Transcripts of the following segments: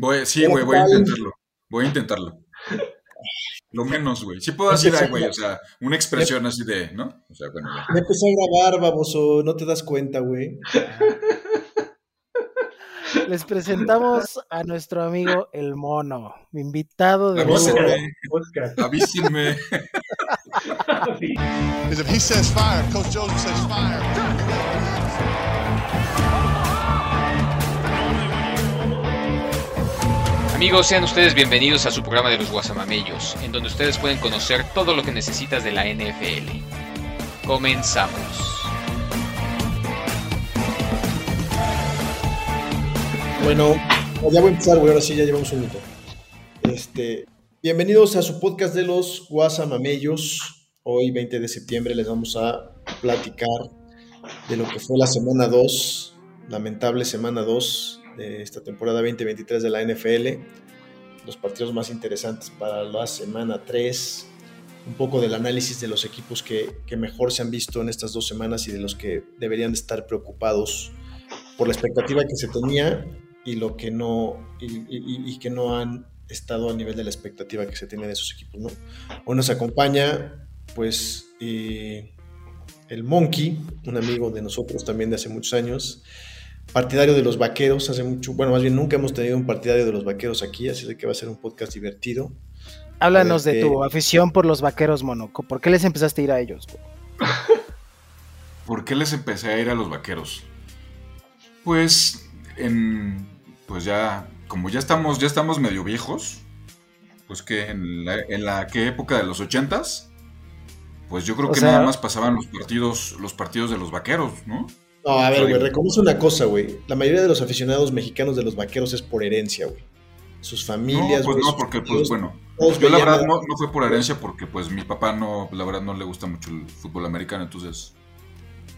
Voy, sí, güey, voy a intentarlo. Voy a intentarlo. Lo menos, güey. Sí puedo decir, güey, o sea, una expresión así de, ¿no? O sea, bueno, ya. Me empezó a grabar, baboso, no te das cuenta, güey. Les presentamos a nuestro amigo El Mono, invitado de Avísenme. Avísenme. Because if he says fire, Coach Joseph says fire. Amigos, sean ustedes bienvenidos a su programa de los Guasamamellos, en donde ustedes pueden conocer todo lo que necesitas de la NFL. Comenzamos. Bueno, ya voy a empezar, güey, ahora sí ya llevamos un minuto. Este, bienvenidos a su podcast de los Guasamamellos. Hoy, 20 de septiembre, les vamos a platicar de lo que fue la semana 2, lamentable semana 2 de esta temporada 2023 de la NFL, los partidos más interesantes para la semana 3, un poco del análisis de los equipos que, que mejor se han visto en estas dos semanas y de los que deberían de estar preocupados por la expectativa que se tenía y lo que no y, que no han estado a nivel de la expectativa que se tenía de esos equipos, ¿no? Hoy nos acompaña, pues, eh, el Monkey, un amigo de nosotros también de hace muchos años, partidario de los vaqueros, hace mucho, bueno, más bien nunca hemos tenido un partidario de los vaqueros aquí, así de que va a ser un podcast divertido. Háblanos de tu afición por los vaqueros, Monoco. ¿Por qué les empezaste a ir a ellos? ¿Por qué les empecé a ir a los vaqueros? Pues, en, pues ya, como ya estamos, ya estamos medio viejos, pues que en la, en la ¿qué época de los ochentas, pues yo creo O que sea- nada más pasaban los partidos, los partidos de los vaqueros, ¿no? No, a ver, güey, reconoce una cosa, güey. La mayoría de los aficionados mexicanos de los vaqueros es por herencia, güey. Sus familias, no, pues no, porque pues bueno, yo la verdad no, no fue por herencia porque pues mi papá no, la verdad no le gusta mucho el fútbol americano, entonces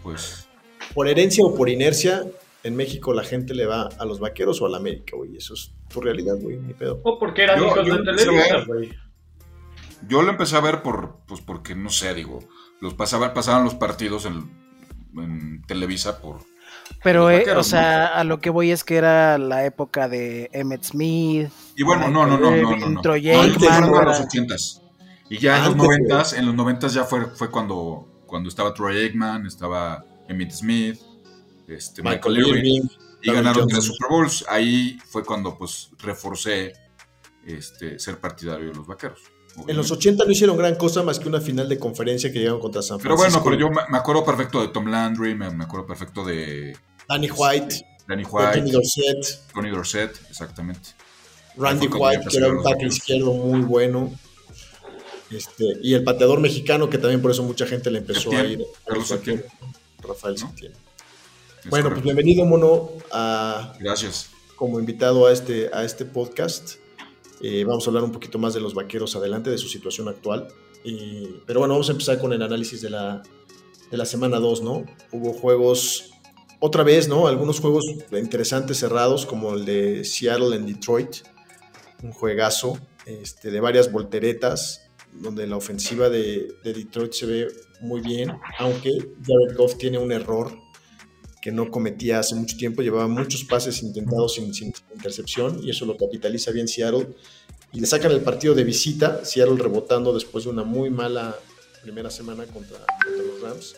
pues Por herencia o por inercia, en México la gente le va a los vaqueros o a la América, güey. Eso es tu realidad, güey, ni pedo. O porque eran Yo- hijos yo de Televisa, güey. yo lo empecé a ver por pues porque no sé, digo, los pasaban pasaban los partidos en, en Televisa por Pero, eh, vaqueros, o sea, a lo que voy es que era la época de Emmett Smith. y bueno, no, no, no, no, no, no. No, a era- los ochentas. Y ya en los noventas, en los noventas ya fue, fue cuando, cuando estaba Troy Aikman, estaba Emmitt Smith, este, Michael, Michael Irving, Irving, y ganaron tres Super Bowls. Ahí fue cuando pues reforcé este, ser partidario de los vaqueros. En los obviamente. 80 no hicieron gran cosa más que una final de conferencia que llegaron contra San Pero Francisco. bueno, pero yo me, acuerdo perfecto de Tom Landry, me, acuerdo perfecto de Danny White, Danny White, Dorsett, Tony Dorsett, exactamente. Randy White, que era un tackle izquierdo muy bueno. Este, y el pateador mexicano, que también por eso mucha gente le empezó a ir a Carlos Septién. Rafael ¿No? Septién. Bueno, pues bienvenido, Mono, a, Gracias. como invitado a este, a este podcast. Eh, vamos a hablar un poquito más de los vaqueros adelante, de su situación actual. Pero bueno, vamos a empezar con el análisis de la, de la semana 2, ¿no? Hubo juegos, otra vez, ¿no? Algunos juegos interesantes cerrados, como el de Seattle en Detroit, un juegazo este, de varias volteretas, donde la ofensiva de, de Detroit se ve muy bien, aunque Jared Goff tiene un error que no cometía hace mucho tiempo, llevaba muchos pases intentados sin, sin intercepción y eso lo capitaliza bien Seattle y le sacan el partido de visita, Seattle rebotando después de una muy mala primera semana contra, contra los Rams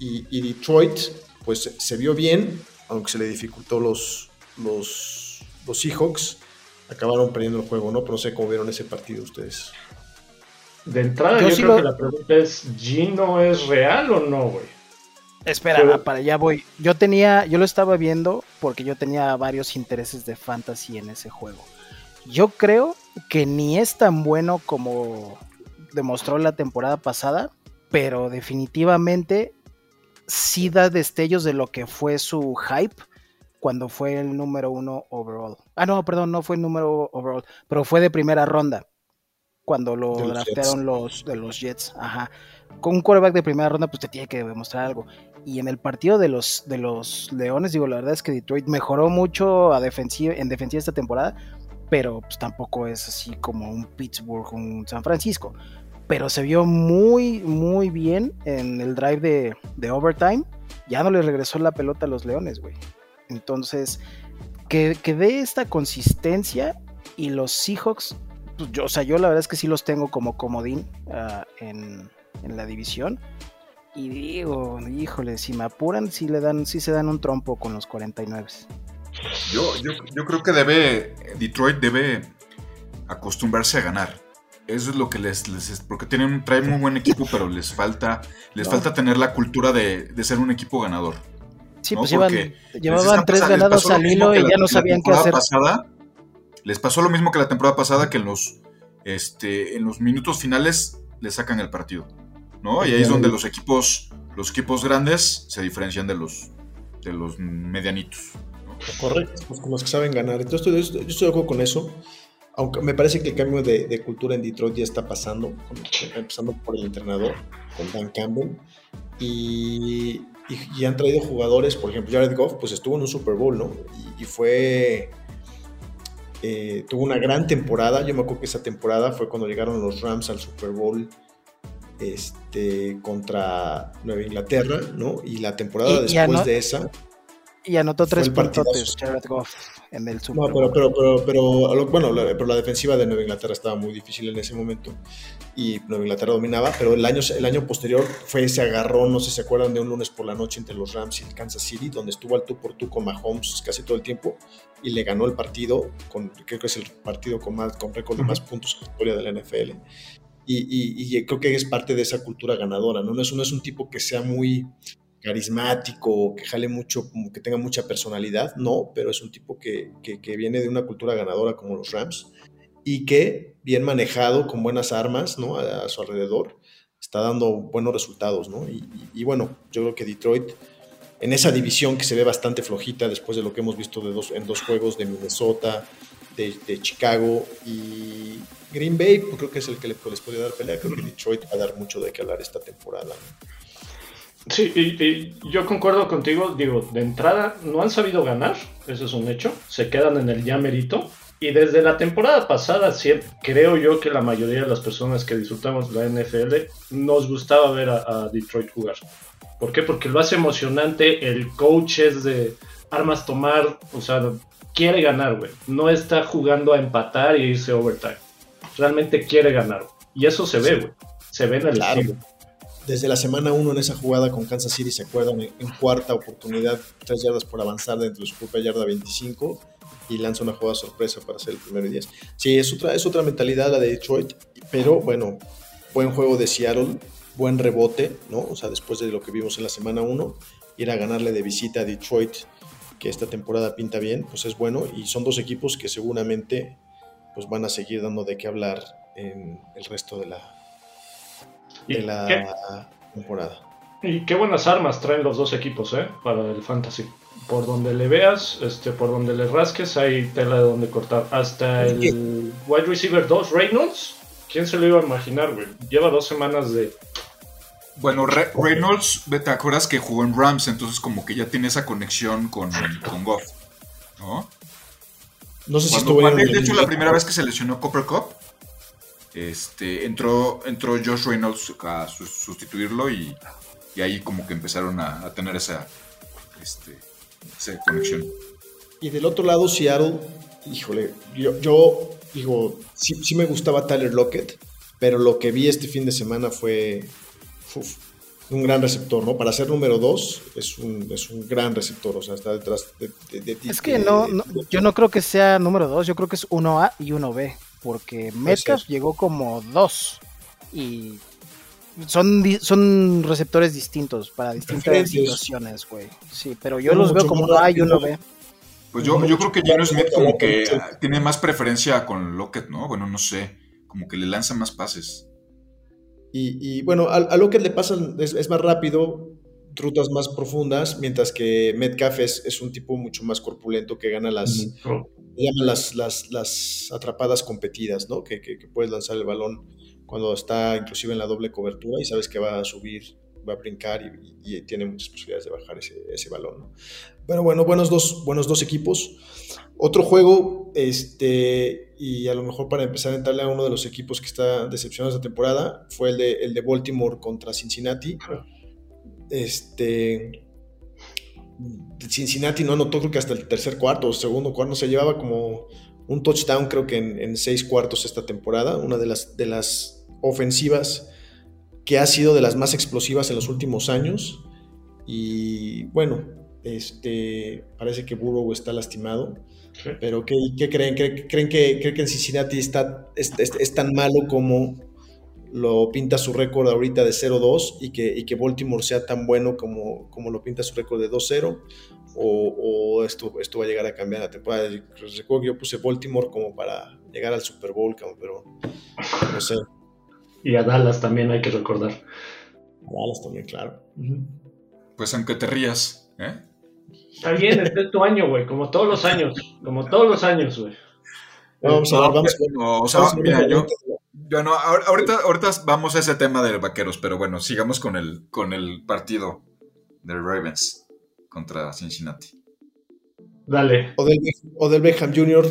y, y Detroit pues se- vio bien, aunque se le dificultó los, los, los Seahawks, acabaron perdiendo el juego, ¿no? Pero no sé cómo vieron ese partido ustedes. De entrada, Yo yo, sí creo que la pregunta es: ¿Gino es real o no, güey? Espera, Pero- para allá voy. Yo tenía, yo lo estaba viendo porque yo tenía varios intereses de fantasy en ese juego. Yo creo que ni es tan bueno como demostró la temporada pasada, pero definitivamente sí da destellos de lo que fue su hype cuando fue el número uno overall. Ah, no, perdón, no fue el número overall, pero fue de primera ronda cuando lo De los draftearon los de los Jets. Ajá. Con un quarterback de primera ronda, pues te tiene que demostrar algo. Y en el partido de los, de los Leones, digo, la verdad es que Detroit mejoró mucho a defensiva, en defensiva esta temporada, pero pues, tampoco es así como un Pittsburgh, un San Francisco. Pero se vio muy, muy bien en el drive de, de overtime. Ya no le regresó la pelota a los Leones, güey. Entonces, que, que dé esta consistencia y los Seahawks, pues yo, o sea, yo la verdad es que sí los tengo como comodín ah, en, en la división. Y digo, híjole, si me apuran, sí le dan, sí se dan un trompo con los 49. Yo, yo, yo creo que debe, Detroit debe acostumbrarse a ganar. Eso es lo que les, les porque tienen, traen muy buen equipo, pero les falta, les No. falta tener la cultura de, de ser un equipo ganador. Sí, ¿no? pues llevan- Porque les llevaban tres ganados pasó lo al mismo hilo que y la- ya no sabían qué temporada hacer. pasada. les pasó lo mismo que la temporada pasada, que en los, este, en los minutos finales le sacan el partido. ¿No? Y ahí es donde los equipos, los equipos grandes se diferencian de los, de los medianitos. Correcto, pues los que saben ganar. Entonces, yo estoy, yo estoy de acuerdo con eso. Aunque me parece que el cambio de, de cultura en Detroit ya está pasando, empezando por el entrenador, con Dan Campbell. Y, y- y han traído jugadores, por ejemplo, Jared Goff, pues estuvo en un Super Bowl, ¿no? Y, y fue. eh, tuvo una gran temporada. Yo me acuerdo que esa temporada fue cuando llegaron los Rams al Super Bowl este, contra Nueva Inglaterra, ¿no? Y la temporada Y- después de esa. Y anotó tres Goff en el Super No, pero, pero, pero, bueno, la, pero la defensiva de Nueva Inglaterra estaba muy difícil en ese momento y Nueva Inglaterra dominaba, pero el año, el año posterior fue ese agarrón, no sé si se acuerdan de un lunes por la noche entre los Rams y el Kansas City, donde estuvo al tú por tú con Mahomes casi todo el tiempo y le ganó el partido, con, creo que es el partido con, más, con récord de más puntos en la historia de la NFL. Y, y- y creo que es parte de esa cultura ganadora, ¿no? No es, no es un tipo que sea muy carismático, que jale mucho, que tenga mucha personalidad, no, pero es un tipo que, que- que viene de una cultura ganadora como los Rams y que, bien manejado, con buenas armas, ¿no? A, a su alrededor, está dando buenos resultados, ¿no? Y, y- y bueno, yo creo que Detroit, en esa división que se ve bastante flojita después de lo que hemos visto de dos, en dos juegos de Minnesota, de, de Chicago y Green Bay, pues creo que es el que le- les puede dar pelea. Creo que Detroit va a dar mucho de qué hablar esta temporada. Sí, y, yo concuerdo contigo, digo, de entrada no han sabido ganar, eso es un hecho, se quedan en el ya merito. Y desde la temporada pasada, sí, creo yo que la mayoría de las personas que disfrutamos la NFL nos gustaba ver a, a Detroit jugar. ¿Por qué? Porque lo hace emocionante, el coach es de armas tomar, o sea, quiere ganar, güey. No está jugando a empatar y irse overtime. Realmente quiere ganar. Y eso se ve, güey. Se ve en el Claro. estilo. Desde la semana 1 en esa jugada con Kansas City, ¿se acuerdan? En, en cuarta oportunidad, tres yardas por avanzar dentro de su propia yarda 25 y lanza una jugada sorpresa para hacer el primero y 10. Sí, es otra, es otra mentalidad la de Detroit, pero bueno, buen juego de Seattle, buen rebote, ¿no? O sea, después de lo que vimos en la semana 1, ir a ganarle de visita a Detroit, que esta temporada pinta bien, pues es bueno y son dos equipos que seguramente pues van a seguir dando de qué hablar en el resto de la, ¿Y de la qué- temporada. Y qué buenas armas traen los dos equipos, ¿eh? Para el fantasy. Por donde le veas, este, por donde le rasques, hay tela de donde cortar. Hasta el wide receiver 2, Reynolds. ¿Quién se lo iba a imaginar, güey? Lleva dos semanas de... Bueno, Re- Reynolds, ¿te acuerdas que jugó en Rams? Entonces como que ya tiene esa conexión con, con Goff, ¿no? No sé si Cuando, estuvo en él, de hecho, la primera vez que se lesionó Copper Cup, este, entró, entró Josh Reynolds a su- sustituirlo y, y ahí como que empezaron a, a tener esa, este, esa conexión. Y del otro lado, Seattle, híjole, yo, yo digo, sí, sí me gustaba Tyler Lockett, pero lo que vi este fin de semana fue uf, un gran receptor, ¿no? Para ser número dos, es un, es un gran receptor, o sea, está detrás de, de- de ti. Es que no, no- yo no creo que sea número 2, yo creo que es 1A y 1B, porque Metcalf llegó como 2 y son, son receptores distintos para distintas situaciones, güey. Sí, pero yo los veo como más 1A y rápidos. 1B. Pues yo, yo creo que Geno Smith como que tiene más preferencia con Lockett, ¿no? Bueno, no sé, como que le lanza más pases. Y, y, bueno, a, a Lockett le pasa, es, es más rápido, rutas más profundas, mientras que Metcalf es, es un tipo mucho más corpulento que gana las, llaman las, las, las atrapadas competidas, ¿no? Que, que- que puedes lanzar el balón cuando está inclusive en la doble cobertura y sabes que va a subir, va a brincar y, y tiene muchas posibilidades de bajar ese, ese balón, ¿no? Pero bueno, buenos dos, buenos dos equipos. Otro juego, este, y a lo mejor para empezar a entrarle a uno de los equipos que está decepcionado esta temporada, fue el de, el de Baltimore contra Cincinnati. Este, Cincinnati no anotó creo que hasta el tercer cuarto o segundo cuarto, se llevaba como un touchdown creo que en, en, seis cuartos esta temporada, una de las, de las ofensivas que ha sido de las más explosivas en los últimos años. Y bueno, este, parece que Burrow está lastimado. Sí. Pero ¿qué, qué creen? ¿Creen, creen que, creen que en Cincinnati está, es, es- es tan malo como lo pinta su récord ahorita de 0-2 y que, y que Baltimore sea tan bueno como, como lo pinta su récord de 2-0? ¿O, o esto, esto va a llegar a cambiar la temporada? Recuerdo que yo puse Baltimore como para llegar al Super Bowl, pero no sé. Y a Dallas también hay que recordar. Dallas también, claro. Pues aunque te rías, ¿eh? Está bien, este es tu año, güey, como todos los años. Como todos los años, güey. Vamos a ver, vamos a ver. No, o sea, Vamos a ver mira, una yo, no, ahor- ahorita, ahorita vamos a ese tema de vaqueros, pero bueno, sigamos con el, con el partido de Ravens contra Cincinnati. Dale. Odell, Odell Beckham Jr.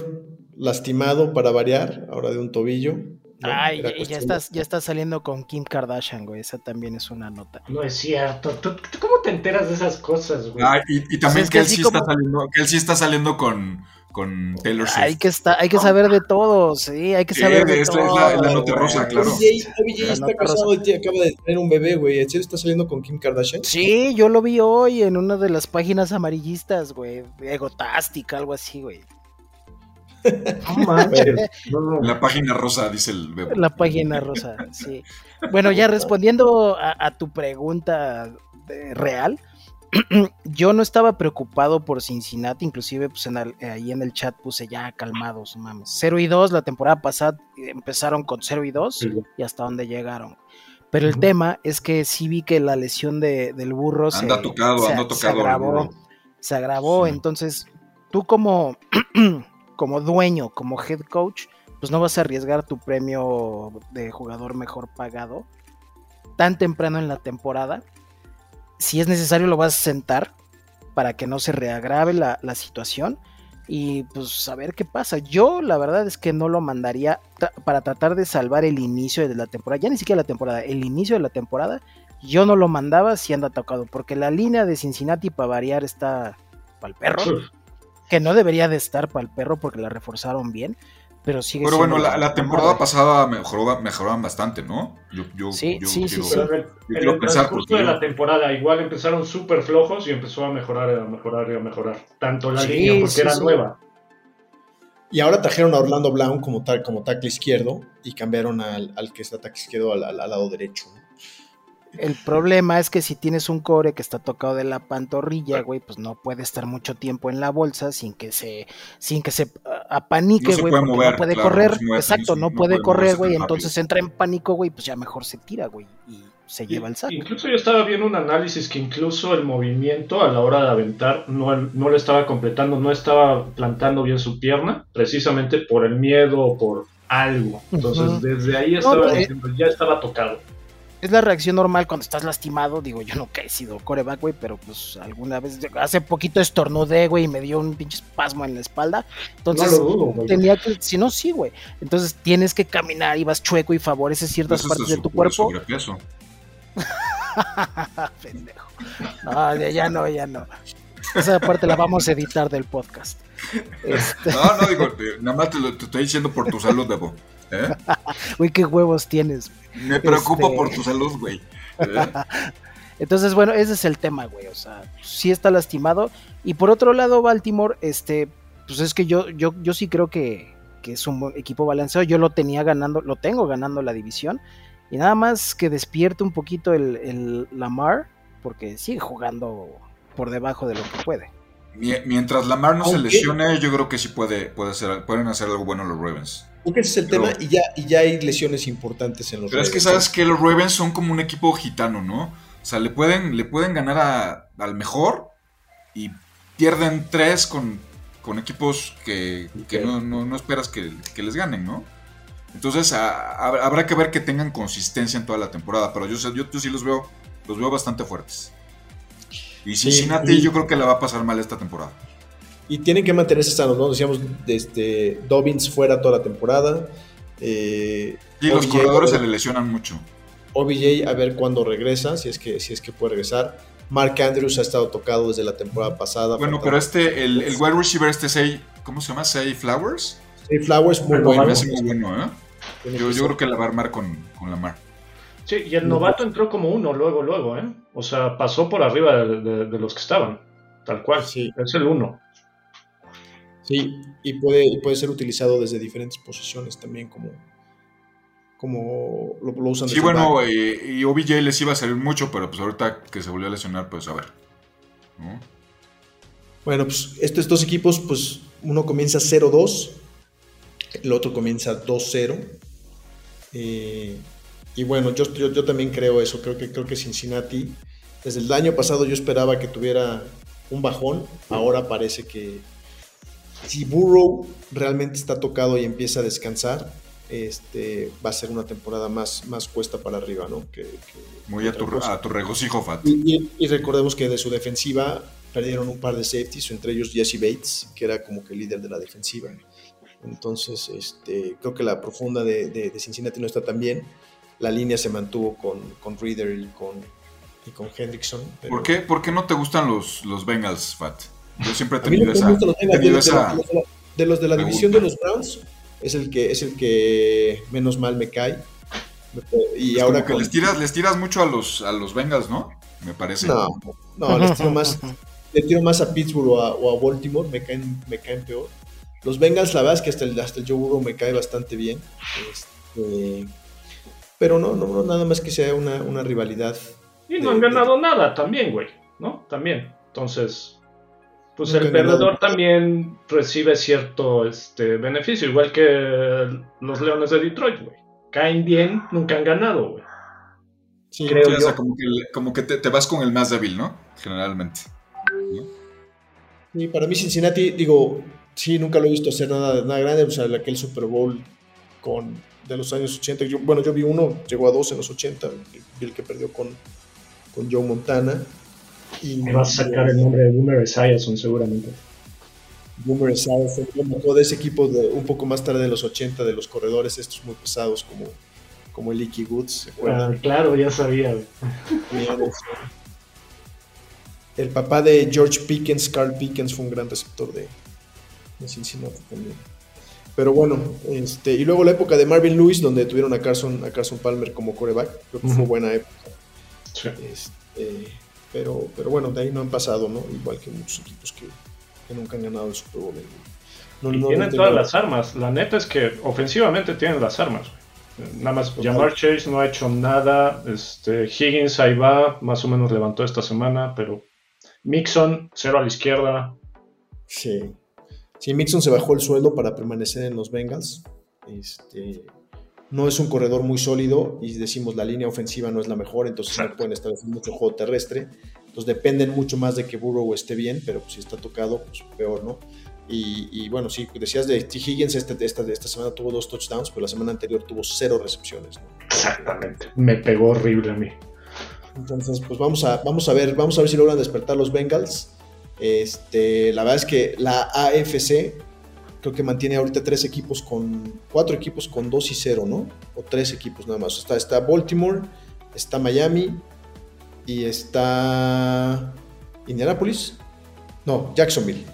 lastimado para variar, ahora de un tobillo. ¿No? Ay, Era ya, estás, ya estás saliendo con Kim Kardashian, güey. Esa también es una nota. No es cierto. ¿Tú, tú cómo te enteras de esas cosas, güey? Ah, y, y también que, que él sí como- está saliendo, que él sí está saliendo con, con Taylor Swift. Hay que, estar, hay que saber de todo, sí, hay que Sí, saber de esta todo. es la- la nota güey. rosa, claro. OBJ, OBJ La está casado y acaba de tener un bebé, güey. ¿En serio está saliendo con Kim Kardashian? Sí, yo lo vi hoy en una de las páginas amarillistas, güey. Egotastic, algo así, güey. No manches. No, no. La página rosa, dice el bebo. La página rosa, sí. Bueno, ya respondiendo a, a tu pregunta de- real, yo no estaba preocupado por Cincinnati, inclusive pues en el- ahí en el chat puse ya calmados, mames. 0 y 2, la temporada pasada empezaron con 0 y 2 Sí, güey. y hasta dónde llegaron. Pero el tema es que sí vi que la lesión de- del burro se, tocado, se- anda se tocado el agravó. Se agravó, Sí. entonces tú como, como dueño, como head coach, pues no vas a arriesgar tu premio de jugador mejor pagado tan temprano en la temporada. Si es necesario lo vas a sentar para que no se reagrave la, situación y pues a ver qué pasa. Yo la verdad es que no lo mandaría para tratar de salvar el inicio de la temporada, ya ni siquiera la temporada, el inicio de la temporada, yo no lo mandaba si anda tocado, porque la línea de Cincinnati para variar está para el perro, que no debería de estar para el perro porque la reforzaron bien, pero sigue Pero bueno, la, la temporada pasada mejoró, mejoraban bastante, ¿no? Yo, yo, Sí, yo sí, sí, quiero- sí. Pero en el, yo quiero el pensar transcurso porque de yo- la temporada, igual empezaron súper flojos y empezó a mejorar, a mejorar y a mejorar. Tanto la Sí, línea, porque sí, era sí. nueva. Y ahora trajeron a Orlando Brown como, tal, como tackle izquierdo y cambiaron al, al que está tackle izquierdo al, al- al lado derecho. ¿no? El problema es que si tienes un core que está tocado de la pantorrilla, güey, pues no puede estar mucho tiempo en la bolsa sin que se, sin que se ah, apanique, No güey, mover, no puede claro, correr, no mueve, exacto, no no, no puede puede correr, güey, entonces entra en pánico, güey, pues ya mejor se tira, güey, y se lleva el saco. Incluso yo estaba viendo un análisis que incluso el movimiento a la hora de aventar no, no lo estaba completando, no estaba plantando bien su pierna, precisamente por el miedo o por algo. Entonces, desde ahí No, estaba pero- diciendo, ya estaba tocado. Es la reacción normal cuando estás lastimado. Digo, yo nunca he sido coreback, güey, pero pues alguna vez, hace poquito estornudé, güey, y me dio un pinche espasmo en la espalda. Entonces, no lo dudo, güey. tenía que, si no, sí, güey. Entonces tienes que caminar y vas chueco y favoreces ciertas partes de tu cuerpo. sobrepeso. Pendejo. No, ya, ya no, ya no. Esa parte la vamos a editar del podcast. Este, No, no, digo, nada más te lo te estoy diciendo por tu salud, Bebo. ¿Eh? güey, qué huevos tienes. Me preocupo Este- por tu salud, güey. ¿Eh? Entonces, bueno, ese es el tema, güey. O sea, sí está lastimado. Y por otro lado, Baltimore, este, pues es que yo, yo, yo sí creo que, que es un equipo balanceado. Yo lo tenía ganando, lo tengo ganando la división. Y nada más que despierte un poquito el, el Lamar, porque sigue jugando por debajo de lo que puede. Mie- Mientras Lamar no se lesione, yo creo que sí puede, puede pueden hacer algo bueno los Ravens. Creo que ese es el Pero- tema y ya, y ya hay lesiones importantes en los Pero es que sabes que los Ravens son como un equipo gitano, ¿no? O sea, le pueden, le pueden ganar a- al mejor y pierden tres con, con equipos que, que no, no- no esperas que, que les ganen, ¿no? Entonces a- a- habrá que ver que tengan consistencia en toda la temporada, pero yo, yo, yo sí los veo, los veo bastante fuertes. Y Sí, Cincinnati y- yo creo que la va a pasar mal esta temporada. Y tienen que mantenerse sanos, ¿no? Decíamos, este, Dobbins fuera toda la temporada. Eh, Y los OBJ, corredores se le lesionan mucho. OBJ a ver cuándo regresa, si es que, si es que puede regresar. Mark Andrews ha estado tocado desde la temporada pasada. Bueno, pero este, el, el wide receiver este Say, ¿cómo se llama? Say Flowers. Sí, Flowers muy bueno. muy bueno, ¿eh? Yo, creo que la va a armar con, con Lamar. Sí, y el novato entró como uno luego, luego, ¿eh? O sea, pasó por arriba de, de- de los que estaban. Tal cual. Sí. Es el uno. Sí, y puede, y puede ser utilizado desde diferentes posiciones también, como, como lo, lo usan Sí, bueno, eh, y OBJ les iba a salir mucho, pero pues ahorita que se volvió a lesionar, pues a ver. ¿no? Bueno, pues estos dos equipos, pues uno comienza 0-2, el otro comienza 2-0. Eh, y bueno, yo, yo, yo también creo eso, creo que, creo que Cincinnati, desde el año pasado yo esperaba que tuviera un bajón, ahora parece que si Burrow realmente está tocado y empieza a descansar, este, va a ser una temporada más, más cuesta para arriba, ¿no? Que, que- Muy a tu, cosa. a tu regocijo, Fat. Y, y- y recordemos que de su defensiva perdieron un par de safeties, entre ellos Jesse Bates, que era como que el líder de la defensiva. Entonces, este, creo que la profunda de, de- de Cincinnati no está tan bien. La línea se mantuvo con, con Reader y con, y con Hendrickson. pero- ¿Por qué, ¿Por qué no te gustan los, los Bengals, Fat? Yo siempre he tenido esa. de, los- de la división de los Browns, es el que, es el que menos mal me cae. Y ahora como que con- les tiras, les tiras mucho a los, a los Bengals, ¿no? Me parece. No, no, les tiro más, le tiro más a Pittsburgh o a, o a Baltimore, me caen, me caen peor. Los Bengals, la verdad es que hasta el, hasta el Joe Burrow me cae bastante bien. Este, pero no, no, no, nada más que sea una, una rivalidad. Y no de- han ganado nada también, güey. ¿No? También. Entonces, pues el perdedor también recibe cierto este, beneficio, igual que los Leones de Detroit, güey. Caen bien, nunca han ganado, güey. Sí, Creo Sí, o sea, yo. como que, como que te, te vas con el más débil, ¿no? Generalmente. Y para mí Cincinnati, digo, sí, nunca lo he visto hacer nada, nada grande, o sea, aquel Super Bowl con, de los años 80, yo- bueno, yo vi uno, llegó a dos en los 80, vi el que perdió con, con Joe Montana. Y Me vas a sacar el nombre de Boomer Esiason seguramente. Boomer Esiason, fue uno de ese equipo de, un poco más tarde de los 80, de los corredores estos muy pesados como, como el Icky Woods, ¿se acuerdan? Ah, claro, ya sabía, El papá de George Pickens, Carl Pickens, fue un gran receptor de, de Cincinnati también. Pero bueno, este, y luego la época de Marvin Lewis, donde tuvieron a Carson, a Carson Palmer como coreback, creo que fue Ujú. buena época. Sí. Este, pero, pero bueno, de ahí no han pasado, ¿no? Igual que muchos equipos que, que nunca han ganado el Super Bowl. No, Y no- tienen todas las armas. La neta es que ofensivamente tienen las armas. Nada más Total. Jamar Chase no ha hecho nada. Este, Higgins ahí va, más o menos levantó esta semana, pero Mixon, cero a la izquierda. Sí. Sí, Mixon se bajó el sueldo para permanecer en los Bengals. Este, no es un corredor muy sólido y decimos la línea ofensiva no es la mejor, entonces no pueden establecer mucho juego terrestre. Entonces dependen mucho más de que Burrow esté bien, pero pues, si está tocado, pues peor, ¿no? Y, y bueno, sí, decías de T. Higgins, este, esta, esta semana tuvo dos touchdowns, pero la semana anterior tuvo cero recepciones. ¿no? Exactamente. Me pegó horrible a mí. Entonces, pues vamos a, vamos a ver, vamos a ver si logran despertar los Bengals. Este, la verdad es que la AFC creo que mantiene ahorita tres equipos con, cuatro equipos con 2 y 0, ¿no? O tres equipos nada más. Está, está Baltimore, está Miami y está Indianapolis. No, Jacksonville.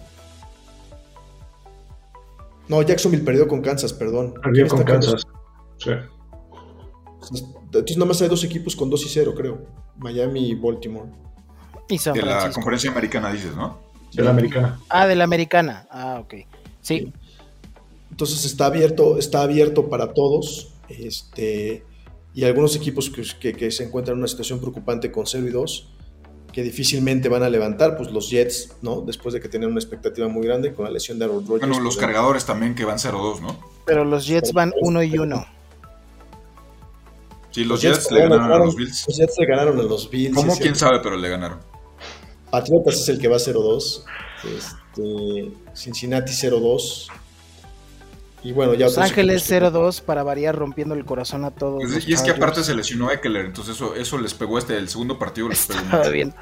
No, Jacksonville perdió con Kansas, perdón. Perdió ¿Quién con Kansas. Sí. Entonces nada más hay dos equipos con 2 y 0, creo. Miami y Baltimore. Y San De la conferencia americana dices, ¿no? De la americana. Ah, de la americana. Ah, ok. Sí. Entonces está abierto, está abierto para todos. Este, y algunos equipos que, que- que se encuentran en una situación preocupante con 0 y 2, que difícilmente van a levantar, pues los Jets, ¿no? Después de que tenían una expectativa muy grande con la lesión de Aaron Rodgers. Bueno, los pues, cargadores también que van 0-2, ¿no? Pero los Jets van uno y uno. Sí, los, Los Jets, Jets le ganaron a los Bills. Los Jets le ganaron a los Bills. ¿Cómo? ¿Quién sabe? Pero le ganaron. Patriotas es el que va 0-2. Este, Cincinnati 0-2. Y bueno, ya Los Ángeles equipos que- 0-2 para variar rompiendo el corazón a todos. Pues, los y es que aparte se lesionó Eckler, entonces eso, eso les pegó este, el segundo partido les pegó Estaba viendo,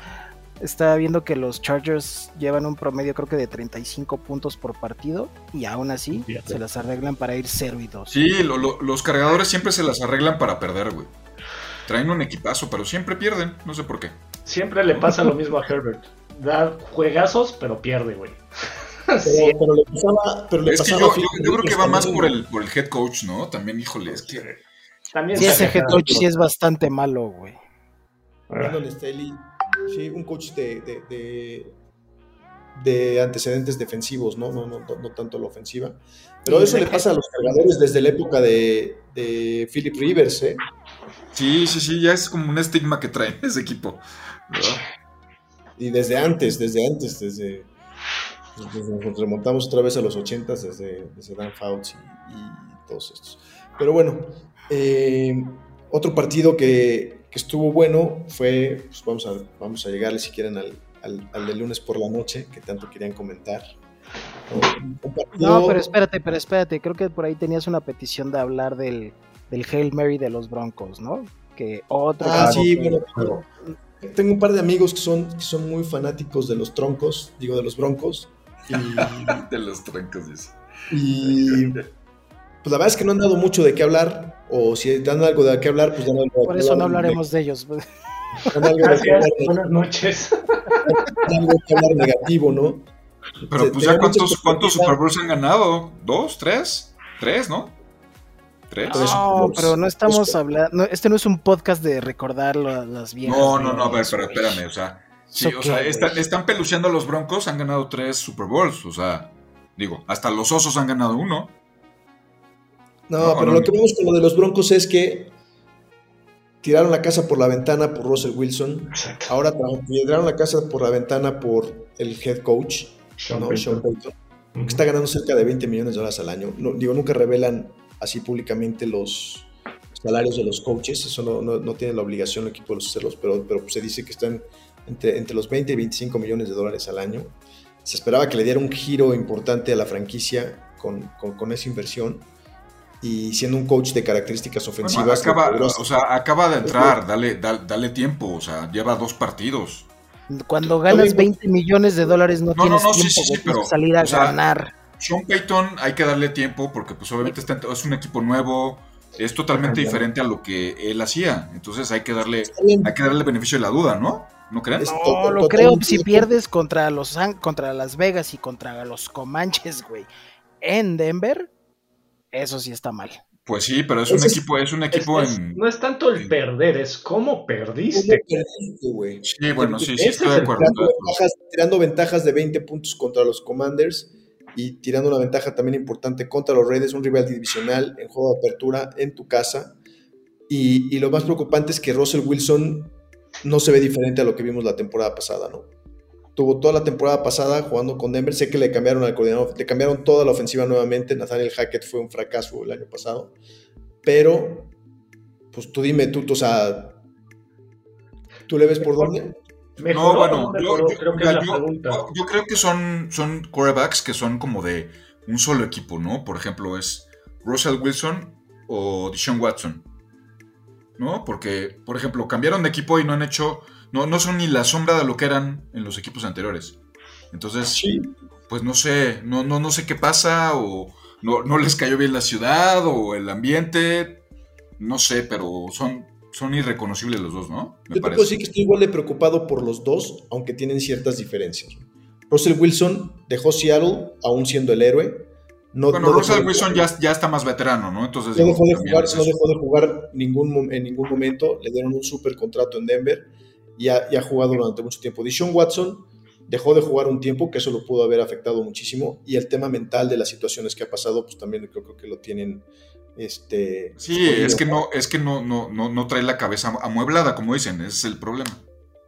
estaba viendo que los Chargers llevan un promedio creo que de 35 puntos por partido y aún así Fíjate. se las arreglan para ir 0 y 2. Sí, lo- lo- los cargadores siempre se las arreglan para perder, güey. Traen un equipazo, pero siempre pierden, no sé por qué. Siempre le pasa lo mismo a Herbert. Da juegazos, pero pierde, güey. Pero, Sí. pero le pasaba, pero le Es que yo, creo que va más por el, por el head coach, ¿no? También, híjole, es que... También Sí, ese head coach sí es bastante malo, güey. Brandon Staley, sí, un coach de, de, de, de antecedentes defensivos, ¿no? No, no, no, no tanto la ofensiva. Pero eso le pasa a los cargadores desde la época de, de Philip Rivers, ¿eh? Sí, sí, sí, ya es como un estigma que trae ese equipo. ¿verdad? Y desde antes, desde antes, desde, desde- nos remontamos otra vez a los 80 desde, desde Dan Fouts y, y todos estos. Pero bueno, eh, otro partido que, que estuvo bueno fue, pues vamos a, vamos a llegarle si quieren al, al, al de lunes por la noche, que tanto querían comentar. Un partido- No, pero espérate, pero espérate. Creo que por ahí tenías una petición de hablar del, del Hail Mary de los Broncos, ¿no? Que otro. Ah, sí, que- bueno, pero tengo un par de amigos que son, que son muy fanáticos de los troncos, digo, de los broncos. Y, De los trancos, dice. y, pues la verdad es que no han dado mucho de qué hablar, o si dan algo de qué hablar, pues algo de Por eso no hablar, hablaremos de ellos. de Gracias, buenas noches. algo de qué hablar negativo, ¿no? Pero pues ya cuántos, cuántos. Super Bowls han ganado? ¿Dos? ¿Tres? ¿Tres, no? No, pero no estamos hablando. este no es un podcast de recordar la- las viejas. No, no, no, a ver, glorias, pero güey. espérame, o sea, están, están peluceando a los Broncos, han ganado tres Super Bowls, o sea, digo, hasta los Osos han ganado uno. No, No, pero no, lo que vemos con lo de los broncos es que tiraron la casa por la ventana por Russell Wilson, Exacto. ahora tiraron la casa por la ventana por el head coach, Sean ¿no? Payton. Sean Payton. Que está ganando cerca de 20 millones de dólares al año. No, digo, nunca revelan así públicamente los salarios de los coaches, eso no, no, no tiene la obligación el equipo de los hacerlos, pero, pero se dice que están entre, entre los 20 y 25 millones de dólares al año. Se esperaba que le diera un giro importante a la franquicia con, con, con esa inversión y siendo un coach de características Bueno, ofensivas. acaba, o sea, acaba de entrar, dale, dale, dale tiempo, o sea, lleva dos partidos. Cuando ganas Está bien. 20 millones de dólares no, No, tienes no, no, sí, tiempo sí, sí, de pero, salir a o sea, ganar. Sean Payton hay que darle tiempo porque pues obviamente está es un equipo nuevo, es totalmente diferente a lo que él hacía, entonces hay que darle, hay que darle el beneficio de la duda, ¿no? ¿No creen? No, lo creo. Si pierdes contra los contra Las Vegas y contra los Comanches, güey, en Denver, eso sí está mal. Pues sí, pero es un equipo, es un equipo es- en... no es tanto el en- perder, es cómo ¿Cómo perdiste. güey? Sí, bueno, sí, sí, estoy es de el acuerdo. ventajas, tirando ventajas de 20 puntos contra los Commanders y tirando una ventaja también importante contra los Raiders, un rival divisional en juego de apertura en tu casa. Y, y lo más preocupante es que Russell Wilson no se ve diferente a lo que vimos la temporada pasada, ¿no? Tuvo toda la temporada pasada jugando con Denver. Sé que le cambiaron al coordinador, le cambiaron toda la ofensiva nuevamente. Nathaniel Hackett fue un fracaso el año pasado. Pero, pues tú dime, tú, o sea, ¿tú le ves por dónde? Mejoró, No, bueno, no yo, mejoró? yo- creo que mira, es la yo- pregunta. yo creo que son, son quarterbacks que son como de un solo equipo, ¿no? Por ejemplo, es Russell Wilson o Deshaun Watson, ¿no? Porque, por ejemplo, cambiaron de equipo y no han hecho, no, no son ni la sombra de lo que eran en los equipos anteriores. Entonces, Sí, pues no sé, no, no, no sé qué pasa, o no, no les cayó bien la ciudad, o el ambiente, no sé, pero son, son irreconocibles los dos, ¿no? Me Yo te puedo decir que estoy igual de preocupado por los dos, aunque tienen ciertas diferencias. Russell Wilson dejó Seattle aún siendo el héroe. No, Bueno, no Russell de Wilson ya, ya está más veterano, ¿no? Entonces, no dejó de jugar, es no dejó de jugar ningún, en ningún momento. Le dieron un super contrato en Denver y ha, y ha jugado durante mucho tiempo. Deshaun Watson dejó de jugar un tiempo, que eso lo pudo haber afectado muchísimo. Y el tema mental de las situaciones que ha pasado, pues también creo, creo que lo tienen. Este, Sí, es que no, es que no, no, no, no trae la cabeza amueblada, como dicen, ese es el problema.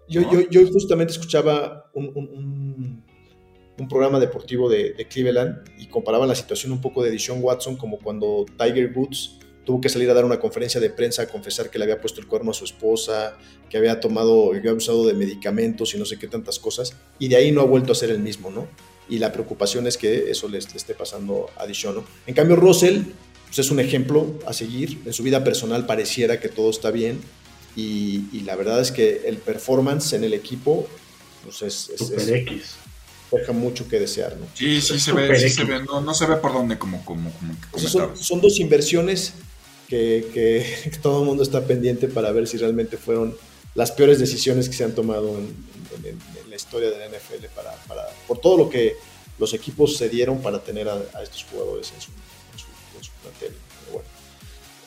Yo, ¿no? yo, yo justamente escuchaba un, un- un- un programa deportivo de, de Cleveland y comparaban la situación un poco de Deshaun Watson como cuando Tiger Woods tuvo que salir a dar una conferencia de prensa a confesar que le había puesto el cuerno a su esposa, que había tomado, que había abusado de medicamentos y no sé qué tantas cosas, y de ahí no ha vuelto a ser el mismo, ¿no? Y la preocupación es que eso le, esté pasando a Deshaun, ¿no? En cambio, Russell pues es un ejemplo a seguir, en su vida personal pareciera que todo está bien, y, y la verdad es que el performance en el equipo pues es, es- Super es- X. deja mucho que desear, ¿no? Sí, sí se ve, sí se ve, no, no se ve por dónde como, como, como que O sea, son, dos inversiones que, que todo el mundo está pendiente para ver si realmente fueron las peores decisiones que se han tomado en, en- en la historia de la NFL para, para- por todo lo que los equipos se dieron para tener a, a estos jugadores en su,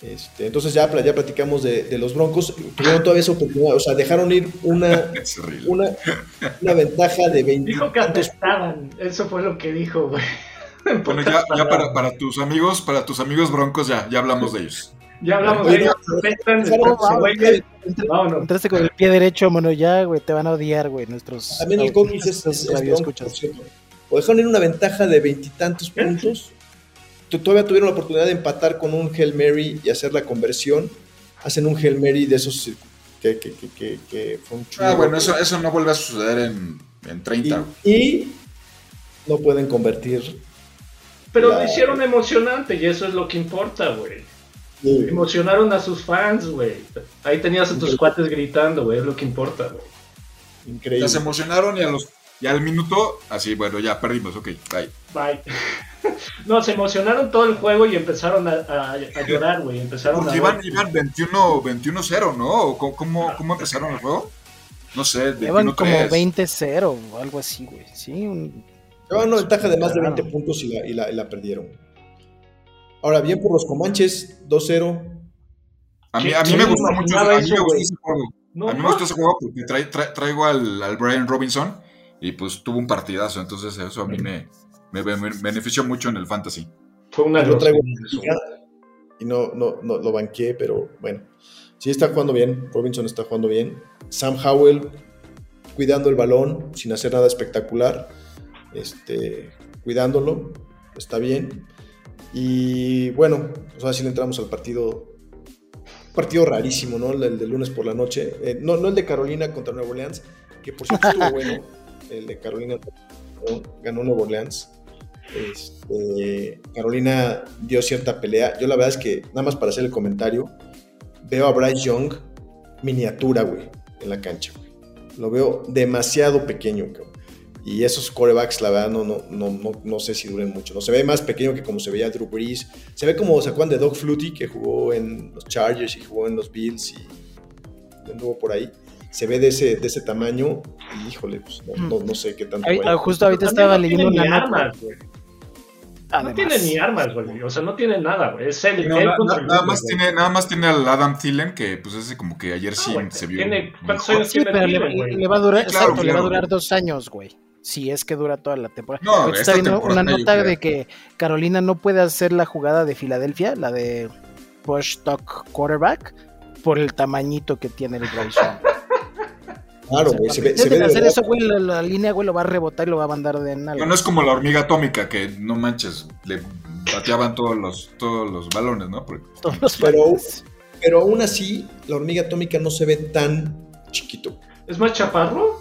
Este, entonces ya, ya platicamos de, de los Broncos. Tuvieron todavía esa oportunidad, o sea, dejaron ir una, una, una ventaja de 20 Dijo que tantos apestaban. Eso fue lo que dijo, güey. En Bueno, ya, ya para, tus amigos, para tus amigos broncos, ya, ya hablamos de ellos. Ya hablamos Oye, de ellos. Vámonos. Entraste con el pie derecho, mano, ya, güey, te van a odiar, güey, nuestros... También el Cowboys es, es, es. O dejaron ir una ventaja de veintitantos puntos. Todavía tuvieron la oportunidad de empatar con un Hail Mary y hacer la conversión. Hacen un Hail Mary de esos que, que, que, que, que fue un chulo. Ah, bueno, eso, eso no vuelve a suceder en, en y, 30. y no pueden convertir. Pero La- lo hicieron emocionante y eso es lo que importa, güey. Emocionaron a sus fans, güey. Ahí tenías a tus cuates gritando, güey. Es lo que importa, güey. Increíble. Ya se emocionaron y, a los, y al minuto, así, bueno, ya perdimos, ok, bye. Bye. No, se emocionaron todo el juego y empezaron a, a- a llorar, güey. Empezaron Porque a. iban, iban 21 21-0, ¿no? ¿O ¿Cómo, cómo, cómo empezaron el juego? No sé, Llevan como 21-3. 20-0 o algo así, güey. Sí, un... Llevaban una ventaja de más de Claro. 20 puntos y la, y la, y la perdieron. Ahora, bien por los Comanches, 2-0. A mí, a mí ¿Quién me gustó mucho a mí me gustó ese juego. No, a mí me gustó ese juego porque trae- trae- traigo al, al Brian Robinson y pues tuvo un partidazo, entonces eso a mí me, me, me benefició mucho en el fantasy. Fue una Yo traigo y no, no, no lo banqué, pero bueno. Sí está jugando bien, Robinson está jugando bien. Sam Howell cuidando el balón sin hacer nada espectacular. Este, cuidándolo, está bien. Y bueno, pues ahora sí le entramos al partido. Partido rarísimo, ¿no? El del lunes por la noche. Eh, no, no el de Carolina contra Nueva Orleans, que por cierto estuvo bueno. El de Carolina ganó, Nueva Orleans. Este, Carolina dio cierta pelea. Yo la verdad es que, nada más para hacer el comentario, veo a Bryce Young miniatura, güey, en la cancha. Lo veo demasiado pequeño. Y esos corebacks, la verdad, no, no, no, no, sé si duren mucho. No se ve más pequeño que como se veía Drew Brees. Se ve como, ¿se acuerdan de Doug Flutie, que jugó en los Chargers y jugó en los Bills y anduvo por ahí? Se ve de ese, de ese tamaño y, híjole, pues, no, no, no sé qué tanto. Ahí- vaya. justo ahorita estaba no leyendo tiene una ni nota. armas, güey. No tiene ni armas, güey. O sea, no tiene nada, güey. Es él. No, nada, más güey. tiene, nada más tiene al Adam Thielen, que pues ese como que ayer sí güey, se vio. tiene- ¿cuántos mejor. años Sí, pero le, Thielen, güey. le va a durar, claro, exacto, le va a durar dos años, güey. Si es que dura toda la temporada. No, esta está viendo temporada una nota de que Carolina no puede hacer la jugada de Filadelfia, la de push talk quarterback, por el tamañito que tiene el Bryce Claro, O sea, güey, se ve, se ve intenten de hacer eso, güey, la, la línea, güey, lo va a rebotar y lo va a mandar de nalga. No, es como la hormiga atómica, que no manches, le bateaban todos los, todos los balones, ¿no? Porque- Todos los Pero- balones. Pero aún así, la hormiga atómica no se ve tan chiquito. ¿Es más chaparro?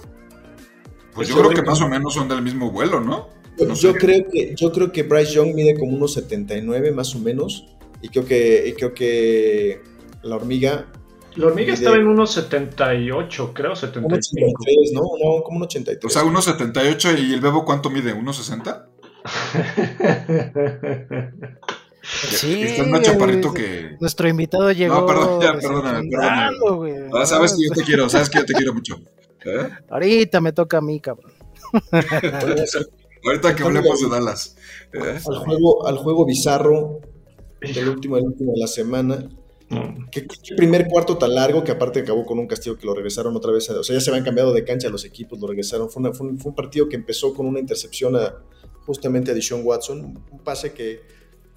pues yo creo que más o menos son del mismo vuelo, ¿no? Yo, No yo sé. creo que, yo creo que Bryce Young mide como unos 79 más o menos. Y creo que, y creo que la hormiga La hormiga estaba en unos 78, creo, como 75. 83, ¿no? No, como un 83. O sea, 1.78 y el bebo ¿cuánto mide? ¿1.60? Sí, Está más chaparrito que... Nuestro invitado llegó. perdón, ya, perdóname, desandando, güey. Ah, sabes que yo te quiero, sabes que yo te quiero mucho. ¿Eh? Ahorita me toca a mí, cabrón. Ahorita que hablemos de Dallas. ¿Eh? al, juego, al juego bizarro del último, del último de la semana. ¿Qué, qué primer cuarto tan largo que aparte acabó con un castigo que lo regresaron otra vez. a- o sea, ya se habían cambiado de cancha los equipos, lo regresaron. Fue, una- fue un, fue un partido que empezó con una intercepción a, justamente a Deshaun Watson. Un pase que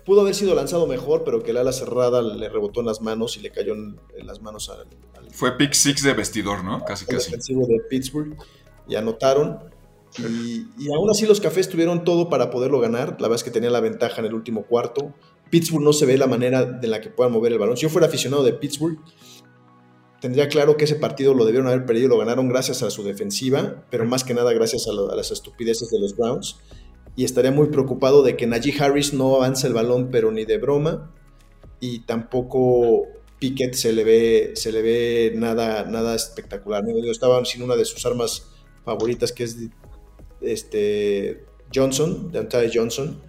pudo haber sido lanzado mejor, pero que el ala cerrada le rebotó en las manos y le cayó en, en las manos al, al Fue pick six de vestidor, ¿no? Casi, el casi. defensivo de Pittsburgh y anotaron. Y, aún así los cafés tuvieron todo para poderlo ganar. La verdad es que tenía la ventaja en el último cuarto. Pittsburgh no se ve la manera de la que puedan mover el balón. Si yo fuera aficionado de Pittsburgh, tendría claro que ese partido lo debieron haber perdido. Lo ganaron gracias a su defensiva, pero más que nada gracias a, a las estupideces de los Browns. Y estaría muy preocupado de que Najee Harris no avance el balón, pero ni de broma. Y tampoco Pickett se le ve, se le ve nada, nada espectacular. Estaban sin una de sus armas favoritas, que es este, Johnson, de Johnson.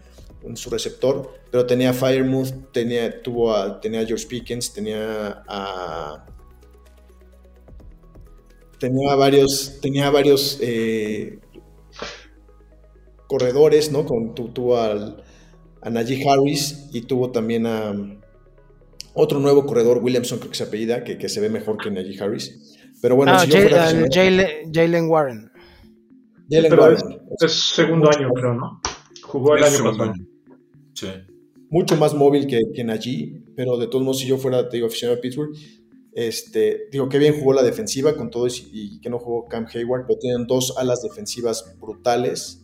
en su receptor, pero tenía Firemouth, tenía, tuvo a, tenía a George Pickens, tenía a... Tenía varios, tenía varios eh, corredores, ¿no? Con, tu- tuvo al, a Najee Harris y tuvo también a otro nuevo corredor, Williamson creo que se apellida, que, que se ve mejor que Najee Harris. Pero bueno, si yo fuera Jalen Warren. Jalen Pero es, Warren, es segundo año, creo, ¿no? Jugó el Es año pasado. año. Sí. mucho más móvil que, que Najee, pero de todos modos, si yo fuera, te digo, aficionado a Pittsburgh, este, digo, que bien jugó la defensiva con todo y, y que no jugó Cam Hayward, pero tienen dos alas defensivas brutales.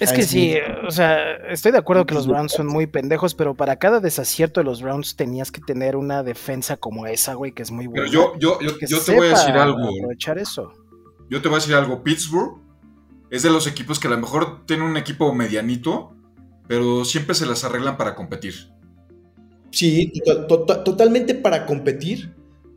Es que sí, Smith, o sea, estoy de acuerdo que los Browns son muy pendejos, pero para cada desacierto de los Browns tenías que tener una defensa como esa, güey, que es muy buena. Pero yo, yo, yo, yo te voy a decir algo. Aprovechar eso. Yo te voy a decir algo. Pittsburgh es de los equipos que a lo mejor tiene un equipo medianito, pero siempre se las arreglan para competir. Sí, to- to- to- totalmente para competir,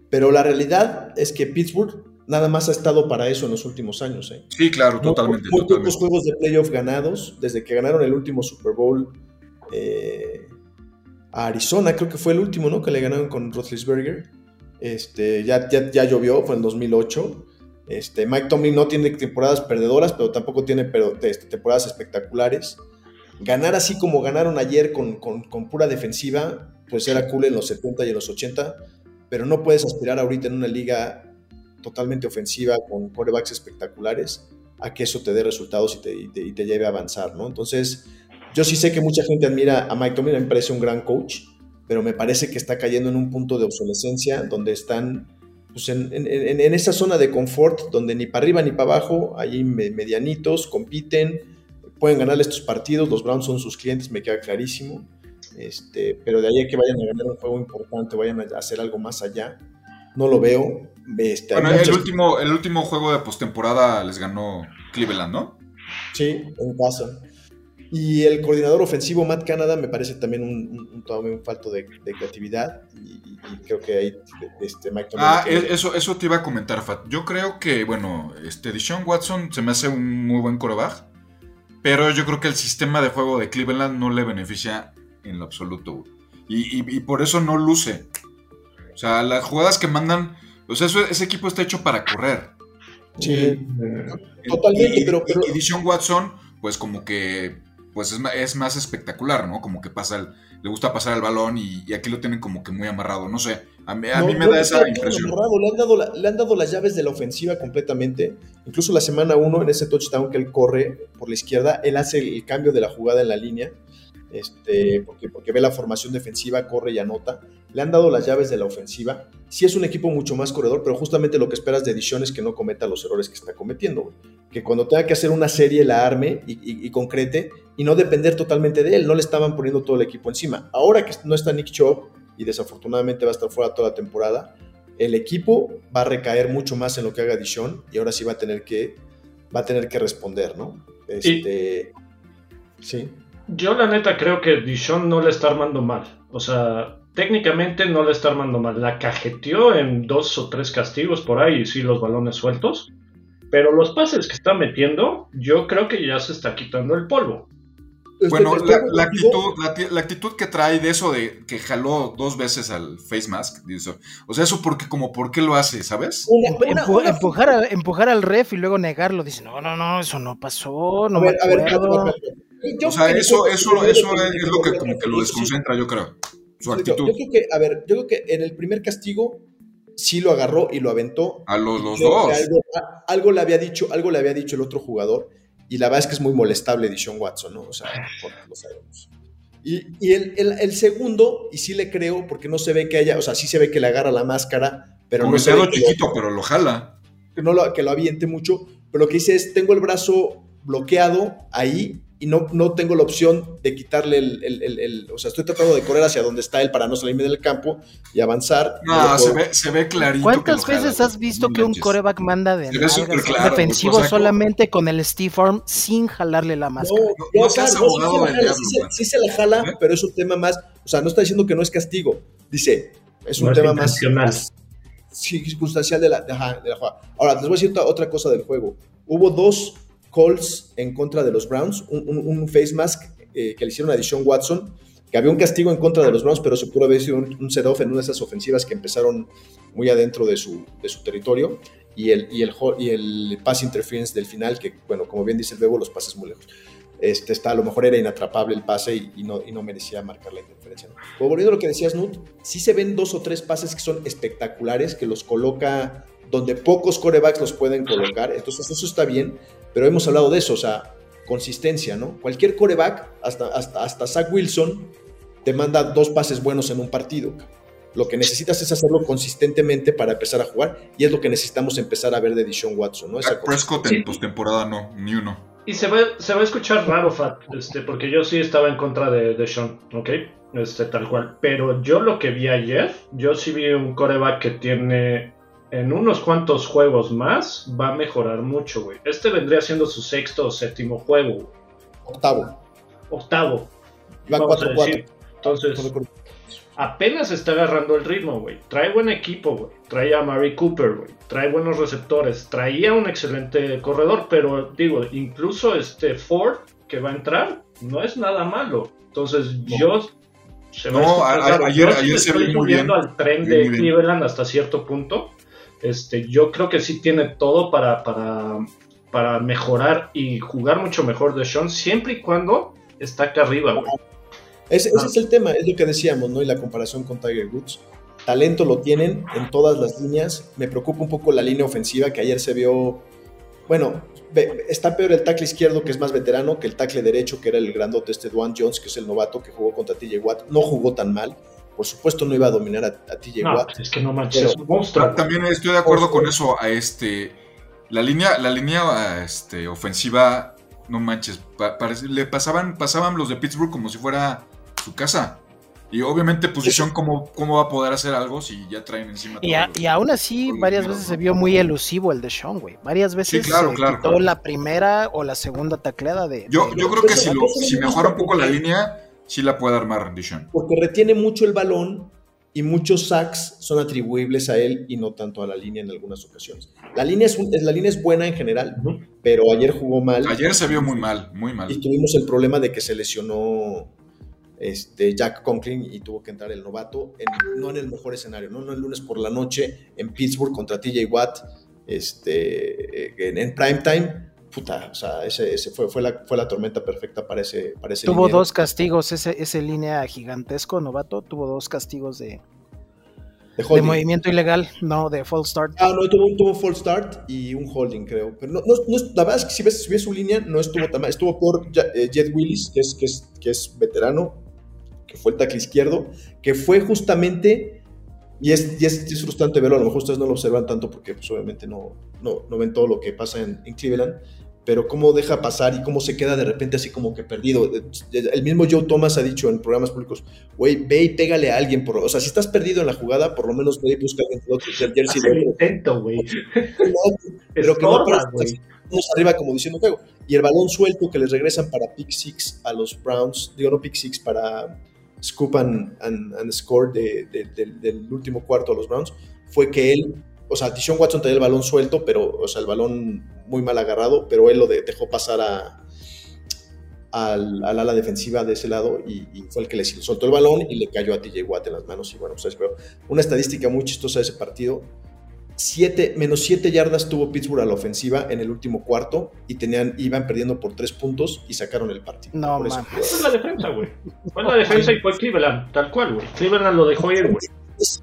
pero la realidad es que Pittsburgh nada más ha estado para eso en los últimos años. ¿eh? Sí, claro, totalmente. Muy, pocos juegos de playoff ganados, desde que ganaron el último Super Bowl eh, a Arizona, creo que fue el último, ¿no? Que le ganaron con Roethlisberger. Este, ya, ya, ya llovió, fue en 2008. Este, Mike Tomlin no tiene temporadas perdedoras, pero tampoco tiene este, temporadas espectaculares. Ganar así como ganaron ayer con, pura defensiva, pues era cool en los 70 y en los 80, pero no puedes aspirar ahorita en una liga totalmente ofensiva con quarterbacks espectaculares a que eso te dé resultados y te, y te- lleve a avanzar, ¿no? Entonces, yo sí sé que mucha gente admira a Mike Tomlin, me parece un gran coach, pero me parece que está cayendo en un punto de obsolescencia donde están pues, en, en- en- esa zona de confort donde ni para arriba ni para abajo, ahí me- medianitos, compiten, pueden ganarle estos partidos, los Browns son sus clientes, me queda clarísimo, este, pero de ahí a que vayan a ganar un juego importante, vayan a hacer algo más allá, no lo veo. Este, Bueno, el último, el último juego de postemporada les ganó Cleveland, ¿no? Sí, en casa. Y el coordinador ofensivo, Matt Canada, me parece también un, un- un- falto de, de creatividad. Y, creo que ahí este, Mike Ah, e- eso, eso te iba a comentar, Fat. Yo creo que, bueno, este Deshaun Watson se me hace un muy buen coreback, pero yo creo que el sistema de juego de Cleveland no le beneficia en lo absoluto. güey. Y, y- y por eso no luce. O sea, las jugadas que mandan, o sea, eso- ese equipo está hecho para correr. Sí, Eh, Totalmente, Y- pero- pero- Y Deshaun Watson, pues como que, pues es más, es más espectacular, ¿no? Como que pasa, el- le gusta pasar el balón y, y aquí lo tienen como que muy amarrado, no sé. A mí, a No, mí me no da esa impresión. amarrado, Le han, dado la- le han dado las llaves de la ofensiva completamente. Incluso la semana 1, en ese touchdown que él corre por la izquierda, él hace el cambio de la jugada en la línea. Este, porque, porque ve la formación defensiva, corre y anota. Le han dado las llaves de la ofensiva. Sí es un equipo mucho más corredor, pero justamente lo que esperas de Edition es que no cometa los errores que está cometiendo. güey. Que cuando tenga que hacer una serie la arme y, y- y concrete y no depender totalmente de él. No le estaban poniendo todo el equipo encima. Ahora que no está Nick Chubb y desafortunadamente va a estar fuera toda la temporada, el equipo va a recaer mucho más en lo que haga Dishon y ahora sí va a tener que, va a tener que responder, ¿no? Este, sí. Yo la neta creo que Dishon no le está armando mal. O sea, técnicamente no le está armando mal. La cajeteó en dos o tres castigos por ahí, sí, los balones sueltos. Pero los pases que está metiendo, yo creo que ya se está quitando el polvo. Bueno, Estoy- la, actitud, la, ti- la actitud que trae de eso de que jaló dos veces al face mask, dice, o sea, eso porque como por qué lo hace, ¿sabes? Una- una- empu- una- empujar, a- empujar al ref y luego negarlo. Dice, no, no, no, eso no pasó, no A me ver, a ver, acuerdo". espérate. Yo O sea, eso, eso, eso es lo que como que lo desconcentra, yo creo. Su actitud. yo creo que, a ver, yo creo que en el primer castigo sí lo agarró y lo aventó. A los, dos. Algo, a- algo le había dicho, algo le había dicho el otro jugador, y la verdad es que es muy molestable Dishon Watson, ¿no? O sea, lo sabemos. Y, y el, el- el segundo, y sí le creo, porque no se ve que haya, o sea, sí se ve que le agarra la máscara, pero Como no se ve que chiquito, lo, pero lo jala. que no lo, que lo aviente mucho, pero lo que dice es, tengo el brazo bloqueado ahí y no, no tengo la opción de quitarle el, el- el- el- o sea, estoy tratando de correr hacia donde está él para no salirme del campo y avanzar. No, se ve, se ve clarito. ¿Cuántas jala, veces has visto que un coreback manda de claro, defensivo o sea, solamente con el Steve Arm sin jalarle la No, máscara? no, no seas claro, no, sí abogado se la jala, diablo, sí se- man. sí se la jala, ¿Eh? pero es un tema más, o sea, no está diciendo que no es castigo, dice, es un No es tema más, más circunstancial de la, de, ajá, de la jugada. Ahora, les voy a decir otra, otra cosa del juego. Hubo dos calls en contra de los Browns, un, un- un face mask eh, que le hicieron a Dishon Watson, que había un castigo en contra de los Browns, pero se pudo haber sido un, un set-off en una de esas ofensivas que empezaron muy adentro de su, de su territorio. Y el, y, el, y el pass interference del final, que, bueno, como bien dice el Bebo, los pases muy lejos. Este, está, a lo mejor era inatrapable el pase y, no, y no merecía marcar la interferencia. ¿no? Volviendo a lo que decías, Nut, sí se ven dos o tres pases que son espectaculares, que los coloca donde pocos corebacks los pueden colocar. Entonces, eso está bien, pero hemos hablado de eso, o sea, consistencia, ¿no? Cualquier coreback, hasta, hasta, hasta Zach Wilson, te manda dos pases buenos en un partido. Lo que necesitas es hacerlo consistentemente para empezar a jugar, y es lo que necesitamos empezar a ver de Dishon Watson, ¿no? Esa Prescott en postemporada no, ni uno. Y se va, se va a escuchar raro, Fat, este, porque yo sí estaba en contra de, de Sean, ¿ok? Este, tal cual. Pero yo lo que vi ayer, yo sí vi un coreback que tiene en unos cuantos juegos más, va a mejorar mucho, güey. Este vendría siendo su sexto o séptimo juego, güey. octavo. octavo. Iba vamos a 4-4. decir. Entonces, apenas está agarrando el ritmo, güey. Trae buen equipo, güey. Trae a Mary Cooper, güey. Trae buenos receptores. Traía un excelente corredor, pero digo, incluso este Ford que va a entrar no es nada malo. Entonces, No. yo se va No, a- a- ayer- ayer me se estoy vio muy subiendo bien. al tren de. Cleveland hasta cierto punto. Este, yo creo que sí tiene todo para, para, para mejorar y jugar mucho mejor de Sean, siempre y cuando está acá arriba, güey. Ese, ese Ah. es el tema, es lo que decíamos, ¿no? Y la comparación con Tiger Woods. Talento lo tienen en todas las líneas. Me preocupa un poco la línea ofensiva que ayer se vio. Bueno, está peor el tackle izquierdo, que es más veterano, que el tackle derecho, que era el grandote este Dwan Jones, que es el novato que jugó contra TJ Watt. No jugó tan mal. Por supuesto, no iba a dominar a, a TJ No, Watt. es que no manches, Pero- es un monstruo. Ta- También estoy de acuerdo con eso. A este, la línea, la línea este, ofensiva, no manches, pa- parece- le pasaban, pasaban los de Pittsburgh como si fuera su casa. Y obviamente, posición, ¿cómo, ¿cómo va a poder hacer algo si ya traen encima Y, a- los- y aún así, varias veces se vio muy elusivo el de Sean, güey. Varias veces claro, se claro, quitó claro. la primera o la segunda tacleada de. Yo, de- yo creo que si, lo, si mejora un poco la línea, sí la puede armar Dishon. Porque retiene mucho el balón y muchos sacks son atribuibles a él y no tanto a la línea en algunas ocasiones. La línea es, la línea es buena en general, Ujú. pero ayer jugó mal. Ayer se vio muy mal, muy mal. Y tuvimos el problema de que se lesionó este, Jack Conklin y tuvo que entrar el novato, en- no en el mejor escenario, ¿no? no el lunes por la noche en Pittsburgh contra TJ Watt, este, en, en prime time. Puta, o sea, ese, ese fue, fue, la, fue la tormenta perfecta para ese, para ese Tuvo liniero. dos castigos, ese, ese línea gigantesco novato, tuvo dos castigos de, de movimiento ilegal, no, de false start. Ah, no, tuvo, tuvo false start y un holding, creo. Pero no, no, no la verdad es que si ves, si ves su línea, no estuvo tan mal. Estuvo por eh, Jet Willis, que es, que, es, que es veterano, que fue el tackle izquierdo, que fue justamente. Y es, y es, frustrante verlo, a lo mejor ustedes no lo observan tanto porque pues, obviamente no, no, no ven todo lo que pasa en, en Cleveland, pero cómo deja pasar y cómo se queda de repente así como que perdido. El mismo Joe Thomas ha dicho en programas públicos, güey, ve y pégale a alguien. Por, o sea, si estás perdido en la jugada, por lo menos ve y busca a alguien jersey Hace el intento, güey. Pero que no. Vamos arriba como diciendo juego. Y el balón suelto que les regresan para pick six a los Browns, digo no pick six, para scoop and, and- score de- de- de- del último cuarto a los Browns, fue que él, o sea, Tishon Watson tenía el balón suelto, pero, o sea, el balón muy mal agarrado, pero él lo de- dejó pasar a, al, al ala defensiva de ese lado y, y fue el que le soltó el balón y le cayó a TJ Watt en las manos. Y bueno, pues pero una estadística muy chistosa de ese partido. Siete, menos 7 yardas tuvo Pittsburgh a la ofensiva en el último cuarto y tenían, iban perdiendo por 3 puntos y sacaron el partido. No, Por eso. Fue la defensa, güey. Fue la defensa y fue Cleveland, tal cual, güey. Cleveland lo dejó ir, güey.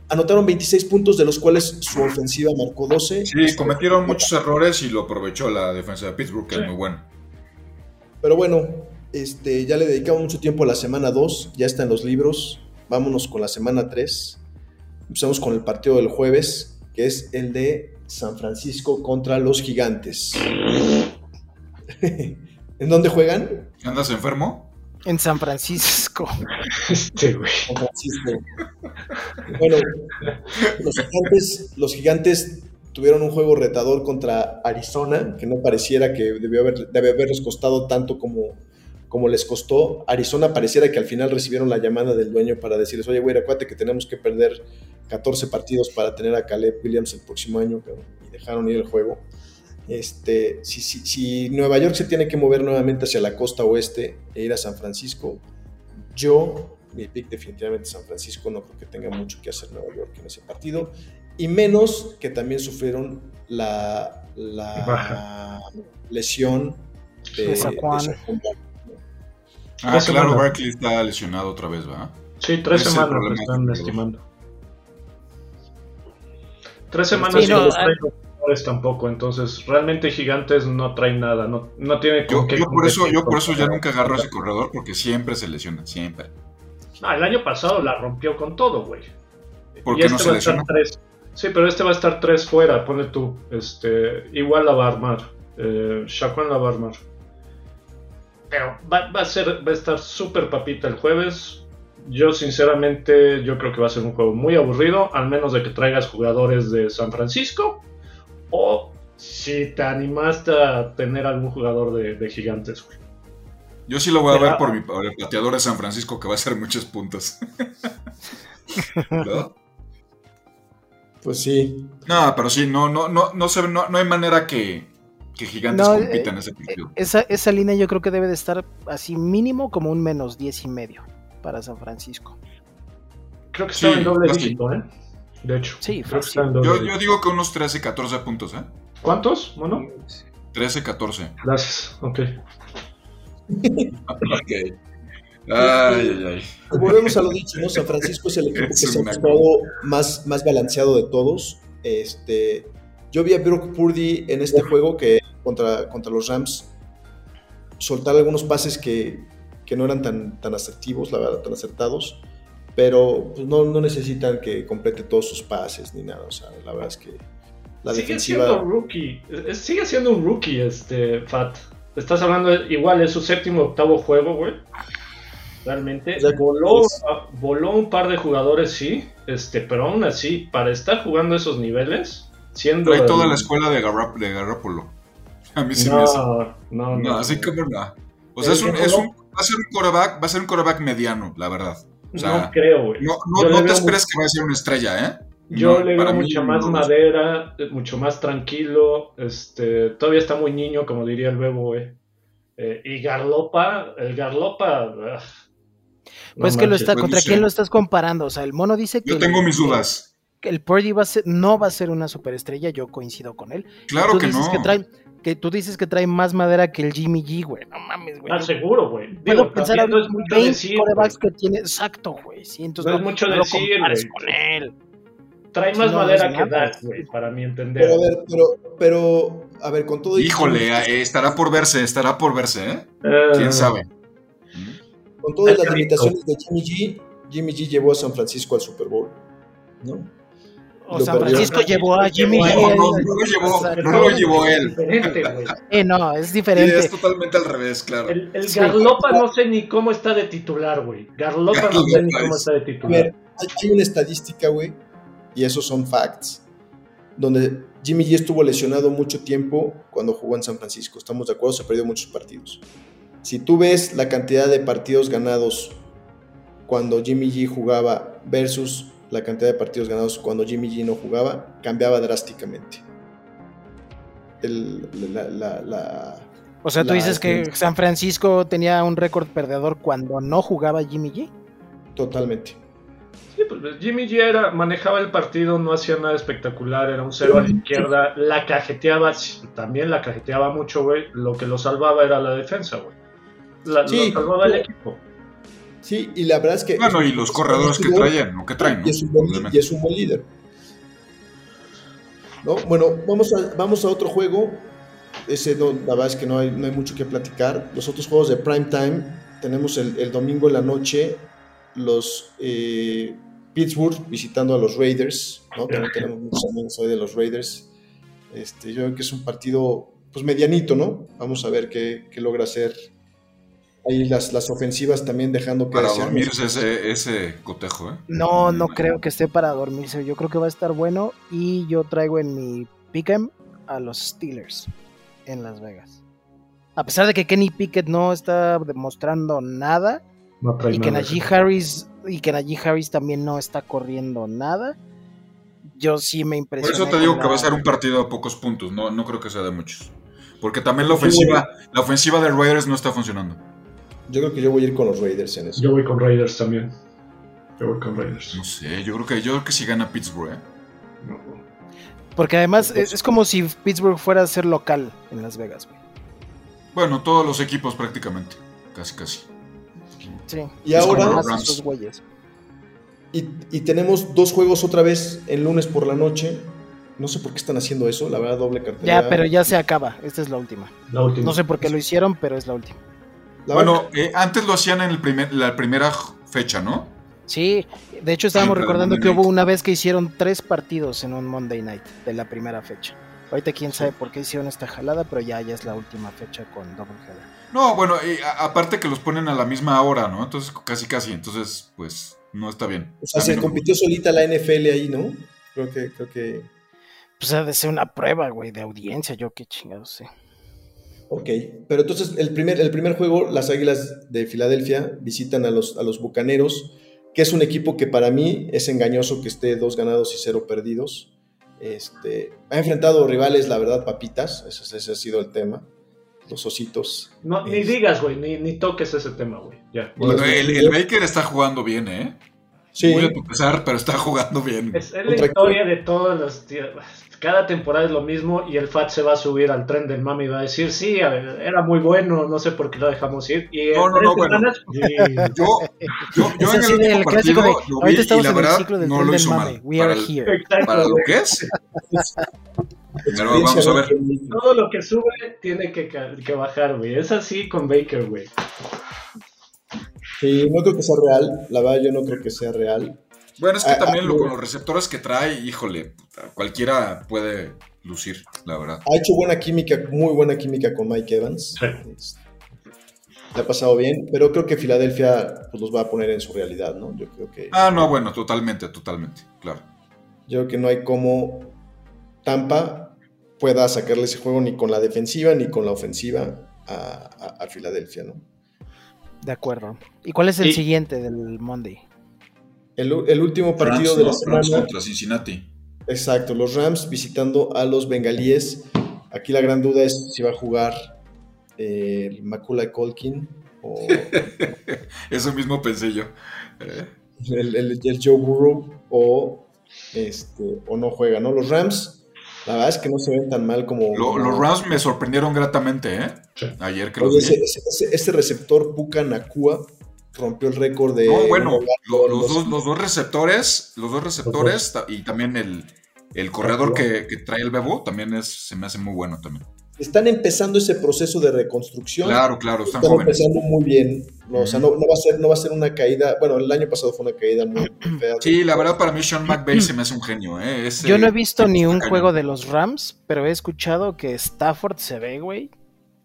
Anotaron 26 puntos, de los cuales su ofensiva marcó 12. Sí, cometieron muchos errores y lo aprovechó la defensa de Pittsburgh, que Sí. es muy bueno. Pero bueno, este, ya le dedicamos mucho tiempo a la semana 2, ya está en los libros. Vámonos con la semana 3. Empezamos con el partido del jueves, que es el de San Francisco contra los Gigantes. ¿En dónde juegan? ¿Andas enfermo? En San Francisco. Este, güey. San Francisco. Bueno, los gigantes, los gigantes tuvieron un juego retador contra Arizona, que no pareciera que debió, haber, debe haberles costado tanto como, como les costó. Arizona pareciera que al final recibieron la llamada del dueño para decirles, oye, güey, acuérdate que tenemos que perder 14 partidos para tener a Caleb Williams el próximo año, cabrón", y dejaron ir el juego. Este, si, si, si Nueva York se tiene que mover nuevamente hacia la costa oeste e ir a San Francisco, yo, mi pick definitivamente San Francisco, no creo que tenga mucho que hacer Nueva York en ese partido, y menos que también sufrieron la, la Baja. lesión de, De Saquon. de Saquon Barkley. Ah, claro. Barkley está lesionado otra vez, ¿verdad? Sí, tres es semanas lo están estimando. Tres semanas Sí, y no, los ah- traen los jugadores tampoco, entonces realmente Gigantes no traen nada, no, no tiene Yo, yo por eso, yo por eso ya nunca agarro a ese corredor porque siempre se lesiona, siempre. Ah, el año pasado la rompió con todo, güey. ¿Por Y qué no este se va a estar lesiona? tres. Sí, pero este va a estar tres fuera, pone tú. Este, igual la va a armar. Eh, Shaquan la va a armar. Pero va, va a ser, va a estar súper papita el jueves. Yo sinceramente, yo creo que va a ser un juego muy aburrido, al menos de que traigas jugadores de San Francisco. O si te animaste a tener algún jugador de, de gigantes, güey. Yo sí lo voy a Pero- ver por mi por el pateador de San Francisco que va a hacer muchos puntos. ¿No? Pues sí, No, pero sí, no, no, no, no, se, no, no hay manera que, que Gigantes No, compita eh, en ese partido. Esa, esa línea yo creo que debe de estar así mínimo como un menos 10 y medio para San Francisco. Creo que Sí, está en doble fácil. dígito, ¿eh? De hecho. Sí, creo que está en doble Yo, dígito. yo digo que unos 13, 14 puntos, ¿eh? ¿Cuántos? Bueno, 13, 14. gracias. Ok. Ok. Ay, ay, ay. Volvemos a lo dicho, ¿no? San Francisco es el equipo que se ha mostrado más, más balanceado de todos. Este, yo vi a Brock Purdy en este juego que contra, contra los Rams soltar algunos pases que, que no eran tan, tan asertivos, la verdad, tan acertados, pero pues, no, no necesitan que complete todos sus pases ni nada. O sea, la verdad es que la sigue defensiva. siendo un rookie. Sigue siendo un rookie, este Fat. Estás hablando de- igual es su séptimo octavo juego, güey. Realmente. O sea, voló, voló un par de jugadores, sí. Este, pero aún así, para estar jugando esos niveles, siendo. Trae toda el- la escuela de, Garrap, de Garoppolo. A mí sí me hace. No, no, no. No, así como no. O sea, es un- va a ser un quarterback, va a ser un quarterback mediano, la verdad. O sea, no creo, güey. No, te esperes que vaya a ser una estrella, ¿eh? Yo No, le veo mucha más madera, mucho más tranquilo. Este, todavía está muy niño, como diría el bebo, güey. Eh, y Garlopa, el Garlopa. ah, no Pues que lo está, ¿contra quién lo estás comparando? O sea, el mono dice que. Yo tengo mis dudas. que el Purdy va a ser, no va a ser una superestrella, yo coincido con él. Claro tú que dices no. Que trae, que tú dices que trae más madera que el Jimmy G, güey. No mames, güey. Ah, seguro, güey. Puedo Digo, pensar en no es mucho 20 decir, que tiene. Exacto, güey. Sí, entonces No es mucho lo decir, con él. Trae más no, madera no que. Dak, güey, para mi entender. Pero a ver, pero, pero, a ver, con todo y- Híjole, eh, estará por verse, estará por verse, ¿eh? Eh, ¿Quién sabe? con todas las limitaciones de Jimmy G, Jimmy G llevó a San Francisco al Super Bowl, ¿no? O San perdió. Francisco llevó a Jimmy No, G. No, no, no lo llevó, no lo llevó él. Eh, no, es Sí, diferente. es totalmente al revés, claro. El, el Sí. Garlopa no sé ni cómo está de titular, güey. Garlopa no sé ni cómo es- está de A titular. ver, hay una estadística, güey, y esos son facts, donde Jimmy G estuvo lesionado mucho tiempo cuando jugó en San Francisco. Estamos de acuerdo, se perdió muchos partidos. Si tú ves la cantidad de partidos ganados cuando Jimmy G jugaba versus la cantidad de partidos ganados cuando Jimmy G no jugaba, cambiaba drásticamente. El- la- la- la- O sea, tú la dices que. San Francisco tenía un récord perdedor cuando no jugaba Jimmy G. totalmente. Sí, pues Jimmy G era, manejaba el partido, no hacía nada espectacular, era un cero a la izquierda, la cajeteaba, también la cajeteaba mucho, güey. Lo que lo salvaba era la defensa, güey. La- Sí. lo salvaba el equipo. Sí, y la verdad es que... Bueno, y los corredores que traían, o que traen, ¿no? y es un buen, Obviamente. y es un buen líder. ¿No? Bueno, vamos a, vamos a otro juego. Ese no, la verdad es que no hay, no hay mucho que platicar. Los otros juegos de prime time, tenemos el, el domingo en la noche los eh, Pittsburgh visitando a los Raiders. ¿no? También tenemos muchos amigos hoy de los Raiders. Este, yo creo que es un partido pues medianito, ¿no? Vamos a ver qué, qué logra hacer. Ahí las, las ofensivas también dejando que Para dormirse ese, ese cotejo, ¿eh? No, no creo que esté para dormirse. Yo creo que va a estar bueno. Y yo traigo en mi pick'em a los Steelers en Las Vegas. A pesar de que Kenny Pickett no está demostrando nada No y que nada. Najee Harris y que Najee Harris también no está corriendo nada, yo sí me Por impresioné. eso te digo que va a ser un partido de pocos puntos, no, no creo que sea de muchos. Porque también la ofensiva, la ofensiva de Raiders no está funcionando. Yo creo que yo voy a ir con los Raiders en eso. Yo voy con Raiders también. Yo voy con Raiders. No sé, yo creo que yo creo que si gana Pittsburgh, ¿eh? No. Porque además es, es como si Pittsburgh fuera a ser local en Las Vegas, güey. Bueno, todos los equipos prácticamente, casi casi. Sí. Y Es ahora, esos güeyes. y, y tenemos dos juegos otra vez el lunes por la noche. No sé por qué están haciendo eso, la verdad, doble cartelera. Ya, pero ya se acaba. Esta es la última. La última. No sé por qué lo hicieron, pero es la última. La Bueno, eh, antes lo hacían en el primer, la primera fecha, ¿no? Sí, de hecho estábamos Sí, recordando que hubo una vez que hicieron tres partidos en un Monday Night de la primera fecha. Ahorita quién sabe por qué hicieron esta jalada, pero ya, ya es la última fecha con Double Header. No, bueno, y a- aparte que los ponen a la misma hora, ¿no? Entonces, casi casi, entonces, pues, no está bien. o sea, se no- compitió solita la NFL ahí, ¿no? Creo que, creo que. Pues ha de ser una prueba, güey, de audiencia, yo qué chingados sé. Ok, pero entonces el primer, el primer juego, las Águilas de Filadelfia visitan a los, a los Bucaneros, que es un equipo que para mí es engañoso que esté dos ganados y cero perdidos. Este, ha enfrentado rivales, la verdad, papitas, ese, ese ha sido el tema. Los ositos. No, ni Es- digas, güey, ni, ni toques ese tema, güey. Ya. Bueno, el, el Baker está jugando bien, ¿eh? Sí, Muy a tu pesar, pero está jugando bien. Es, es la Contra- historia de todos los tíos. Cada temporada es lo mismo y el FAT se va a subir al tren del mami y va a decir, sí, a ver, era muy bueno, no sé por qué lo dejamos ir. Y No, no, tres no, bueno. sí. Yo, yo, yo en el último clásico partido de, lo vi ahorita y estamos la en el verdad ciclo del no tren lo del hizo mame. mal. We Para are el- here. Para lo que es, pero vamos a ver. Todo lo que sube tiene que, que bajar, güey. Es así con Baker, güey. Sí, no creo que sea real. La verdad, yo no creo que sea real. Bueno, es que Ah, también ah, lo, no. con los receptores que trae, híjole, puta, cualquiera puede lucir, la verdad. Ha hecho buena química, muy buena química con Mike Evans. Sí. Este, Le ha pasado bien, pero creo que Filadelfia pues, los va a poner en su realidad, ¿no? Yo creo que, Ah, no, bueno, totalmente, totalmente, claro. yo creo que no hay como Tampa pueda sacarle ese juego ni con la defensiva ni con la ofensiva a, a- a Filadelfia, ¿no? De acuerdo. ¿Y cuál es el Y- siguiente del Monday? El, último partido Rams, de la ¿no? Rams semana, contra Cincinnati. exacto, los Rams visitando a los Bengalíes. Aquí la gran duda es si va a jugar eh, el Macaulay Colkin o Eso mismo pensé yo. Eh, el, el- el Joe Burrow o, este, o no juega, ¿no? Los Rams, la verdad es que no se ven tan mal como... lo- como- los Rams me sorprendieron gratamente, ¿eh? Ayer que Oye, ese receptor Puka Nakua rompió el récord de... No, bueno, lo- los, dos, los dos receptores, los dos receptores y también el, el corredor que, que trae el Bebo también es, se me hace muy bueno también. Están empezando ese proceso de reconstrucción. Claro, claro, están Están jóvenes. empezando muy bien. No, o sea, no, no va a ser, no va a ser una caída. Bueno, el año pasado fue una caída muy fea. Sí, la verdad para mí Sean McVay se me hace un genio, ¿eh? Ese- Yo no he visto ni un cañón. juego de los Rams, pero he escuchado que Stafford se ve, güey,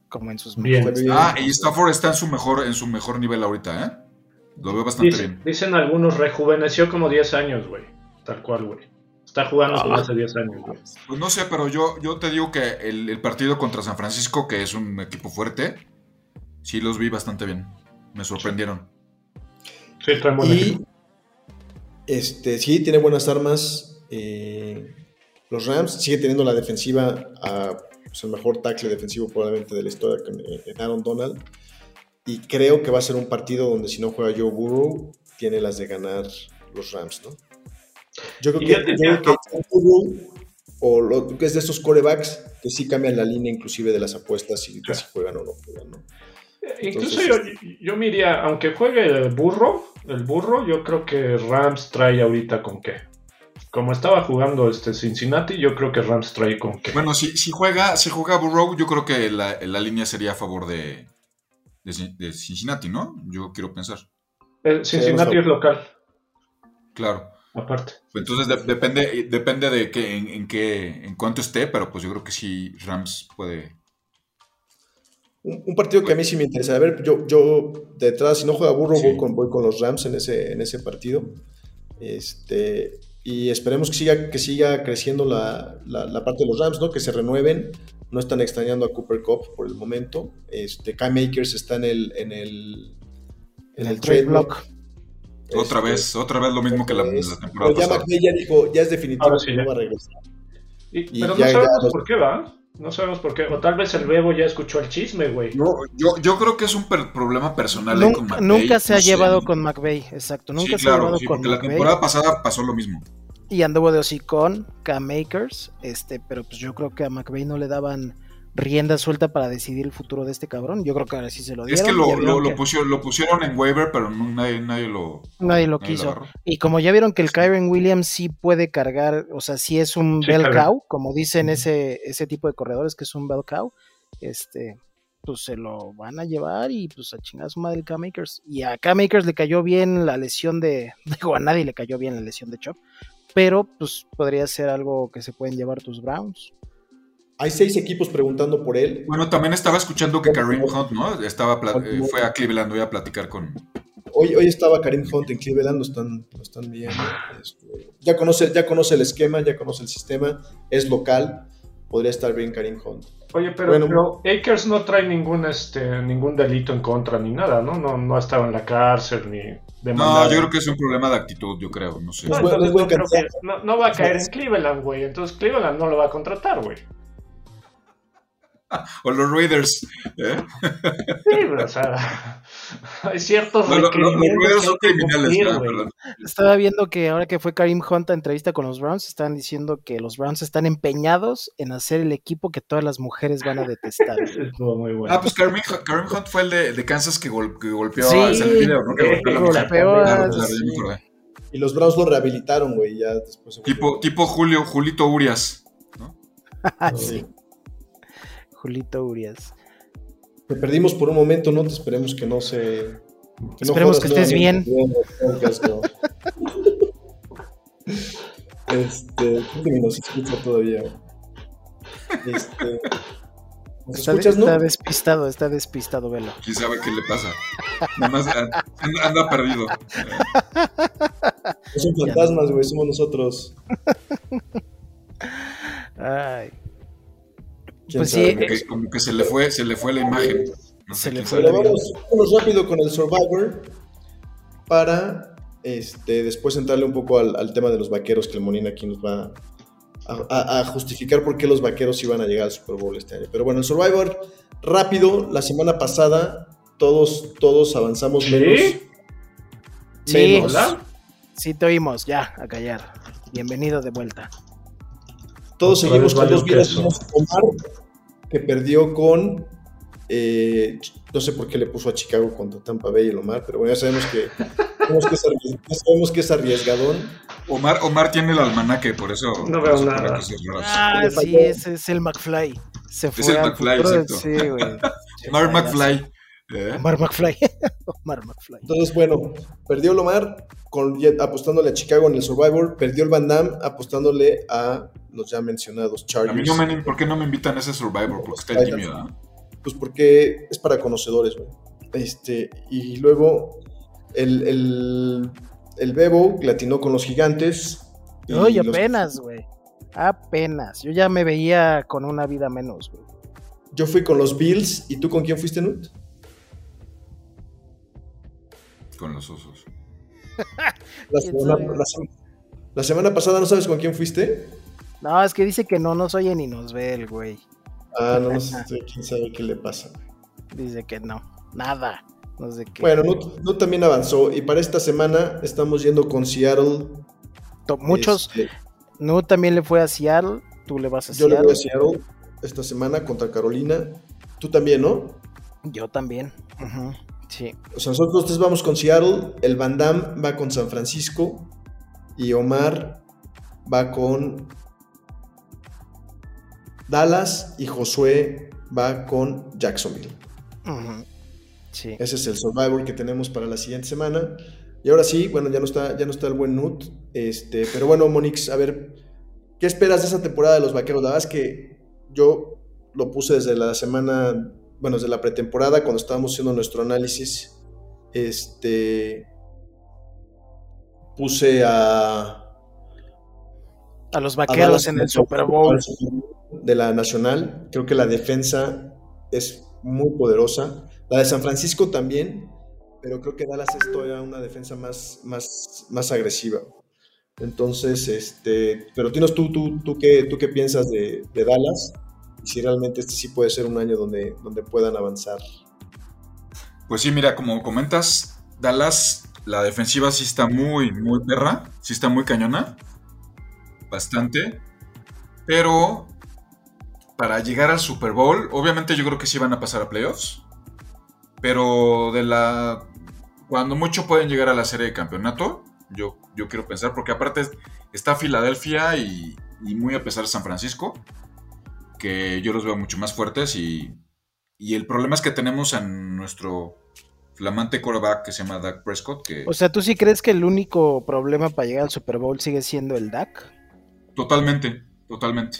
como en sus mejores. Ah, y Stafford está en su mejor, en su mejor nivel ahorita, ¿eh? Lo veo bastante Dicen, bien. dicen algunos, rejuveneció como 10 años, güey. Tal cual, güey. Está jugando como Ah. hace 10 años, güey. Pues no sé, pero yo, yo te digo que el, el partido contra San Francisco, que es un equipo fuerte, sí los vi bastante bien. Me sorprendieron. Sí, trae buen Y equipo. este, sí, tiene buenas armas. eh, los Rams sigue teniendo la defensiva, a, pues, el mejor tackle defensivo probablemente de la historia con, eh, Aaron Donald. Y creo que va a ser un partido donde si no juega Joe Burrow, tiene las de ganar los Rams, ¿no? Yo creo que, yo yo tenía- creo que Joe Burrow, o lo que es de estos corebacks, que sí cambian la línea inclusive de las apuestas y de si juegan o no juegan, ¿no? Incluso Entonces, yo, yo me iría, aunque juegue el burro, el burro, yo creo que Rams trae ahorita con qué. Como estaba jugando este Cincinnati, yo creo que Rams trae con qué. Bueno, si, si juega, si juega Burrow, yo creo que la, la línea sería a favor de, de, Cin- de Cincinnati, ¿no? Yo quiero pensar. El Cincinnati Sí, es local, Claro. aparte. Entonces de- depende, depende de qué, en, en qué, en cuánto esté, pero pues yo creo que sí Rams puede. Un, un partido que a mí sí me interesa. A ver, yo, yo detrás, si no juega Burro, Sí. voy, con, voy con los Rams en ese, en ese partido. Este, y esperemos que siga, que siga creciendo la, la- la parte de los Rams, ¿no? Que se renueven. No están extrañando a Cooper Cup por el momento. Este, Kai Makers está en el, en el, en el el trade trade block. block. Otra Este, vez, otra vez lo mismo que la, es- la temporada pero ya pasada. McVay ya dijo, ya es definitivo Ahora sí, que ya. no va a regresar. Y- Y pero ya- no sabemos los- por qué va. No sabemos por qué. O tal vez el Bebo ya escuchó el chisme, güey. Yo, yo, yo creo que es un per- problema personal ahí con Nunca, McVay, nunca se no ha sé. llevado con McVeigh, exacto. Nunca sí, se ha llevado sí, con porque la temporada pasada pasó lo mismo. Y anduvo de hocicón, Cam Makers, este, pero pues yo creo que a McVeigh no le daban rienda suelta para decidir el futuro de este cabrón. Yo creo que ahora sí se lo dieron. Es que lo, vieron lo, lo que pusieron, lo pusieron en waiver, pero no- nadie, nadie lo, nadie lo nadie quiso. y como ya vieron que el Kyron Williams sí puede cargar, o sea, sí es un Sí, bell cow, como dicen ese, ese tipo de corredores que es un bell cow, este, pues se lo van a llevar y pues a chingar a su madre el Cam Makers. Y a Cam Makers le cayó bien la lesión de, digo, a nadie le cayó bien la lesión de Chop, pero pues podría ser algo que se pueden llevar tus Browns. Hay seis equipos preguntando por él. Bueno, también estaba escuchando que Kareem Hunt, ¿no? Estaba eh, fue a Cleveland hoy a platicar con. Hoy, hoy estaba Karim Hunt en Cleveland, lo están, lo están viendo. Este, ya, conoce, ya conoce el esquema, ya conoce el sistema, es local, podría estar bien Karim Hunt. Oye, pero, Bueno. pero Akers no trae ningún este ningún delito en contra ni nada, ¿no? No, no ha estado en la cárcel ni No, demandado. yo creo que es un problema de actitud, yo creo, no sé. No, entonces no, creo que- no- no va a caer en Cleveland, güey. Entonces Cleveland no lo va a contratar, güey. O los Raiders. ¿eh? Sí, pero, o sea, hay ciertos No, lo- lo- los Raiders son criminales, cumplir, ah. Estaba viendo que ahora que fue Karim Hunt a entrevista con los Browns, están diciendo que los Browns están empeñados en hacer el equipo que todas las mujeres van a detestar. Eso estuvo muy bueno. Ah, pues Kareem, Kareem Hunt fue el de, de Kansas que, gol- que golpeó Sí, a video, ¿no? Que golpeó a la mujer. sí. Y los Browns lo rehabilitaron, güey, ya después. Tipo, tipo Julio, Julito Urias. Ah, sí. Julito Urias. Te perdimos por un momento, ¿no? Te esperemos que no se. que Esperemos que estés nuevamente en el podcast, ¿no? Este, creo que ni nos escucha todavía. güey. Este, ¿Nos Está, escuchas, no? está despistado, está despistado, velo. ¿Quién sabe qué le pasa? Nada más anda, anda perdido. No son fantasmas, güey, somos nosotros. Ay, ¿Quién Pues sabe? sí, Como que, como que se le fue, se le fue la imagen. No Se sé le fue. Pero vamos, vámonos rápido con el Survivor para este, después entrarle un poco al, al tema de los vaqueros que el Molina aquí nos va a, a- a justificar por qué los vaqueros iban a llegar al Super Bowl este año. Pero bueno, el Survivor, rápido, la semana pasada todos, todos avanzamos ¿Sí? menos. Sí. menos. ¿Hola? sí te oímos, ya, a callar. Bienvenido de vuelta. Todos Otra seguimos con dos vidas menos Omar, que perdió con. eh, no sé por qué le puso a Chicago contra Tampa Bay el Omar, pero bueno, ya sabemos que, sabemos que, es, ya sabemos que es arriesgadón. Omar, Omar tiene el almanaque, por eso. No veo eso nada. Ah, sí, ese es el McFly. Se fue el al McFly, futuro, exacto. Sí, güey. Omar McFly. ¿Eh? Omar McFly. Omar McFly. Entonces, bueno, perdió el Omar con, apostándole a Chicago en el Survivor, perdió el Van Damme apostándole a los ya mencionados A Chargers. mí no me, ¿por qué no me invitan a ese Survivor? Porque está Ahí el Jimmy, está. ¿verdad? Pues porque es para conocedores, güey. Este, y luego el, el, el Bebo latinó con los gigantes. y Oye, los- apenas, güey. Apenas. Yo ya me veía con una vida menos, güey. Yo fui con los Bills. ¿Y tú con quién fuiste, Nut? Con los osos. La ¿Quién semana, sabe? la sem- la semana pasada, ¿no sabes con quién fuiste? No, es que dice que no nos oye ni nos ve el güey. Ah, no, no sé, quién sabe qué le pasa. Dice que no. Nada. No sé qué. Bueno, Nut, Nut también avanzó. Y para esta semana estamos yendo con Seattle. To- Muchos. Este, No también le fue a Seattle. Tú le vas a yo le Seattle. voy a Seattle esta semana contra Carolina. Tú también, ¿no? Yo también. Ujú, Sí. O sea, nosotros tres vamos con Seattle, el Van Damme va con San Francisco y Omar va con Dallas y Josué va con Jacksonville. Sí. Ese es el Survivor que tenemos para la siguiente semana. Y ahora sí, bueno, ya no está, ya no está el buen Nut. Este, pero bueno, Monix, a ver, ¿qué esperas de esa temporada de los vaqueros? La verdad es que yo lo puse desde la semana, bueno, desde la pretemporada, cuando estábamos haciendo nuestro análisis. Este. Puse a. A los vaqueros en el Super Bowl. De la Nacional. Creo que la defensa es muy poderosa. La de San Francisco también. pero creo que Dallas es todavía una defensa más, más, más agresiva. Entonces, este, pero tienes tú, tú, tú, qué, tú qué piensas de, de Dallas y si realmente este sí puede ser un año donde, donde puedan avanzar. Pues sí, mira, como comentas, Dallas, la defensiva sí está muy, muy perra, sí está muy cañona, bastante, pero para llegar al Super Bowl, obviamente yo creo que sí van a pasar a playoffs, pero de la... Cuando mucho pueden llegar a la serie de campeonato, yo, yo quiero pensar, porque aparte está Filadelfia y, y muy a pesar de San Francisco, que yo los veo mucho más fuertes y, y el problema es que tenemos a nuestro flamante quarterback que se llama Dak Prescott, que O sea, ¿tú sí crees que el único problema para llegar al Super Bowl sigue siendo el DAC? totalmente, totalmente.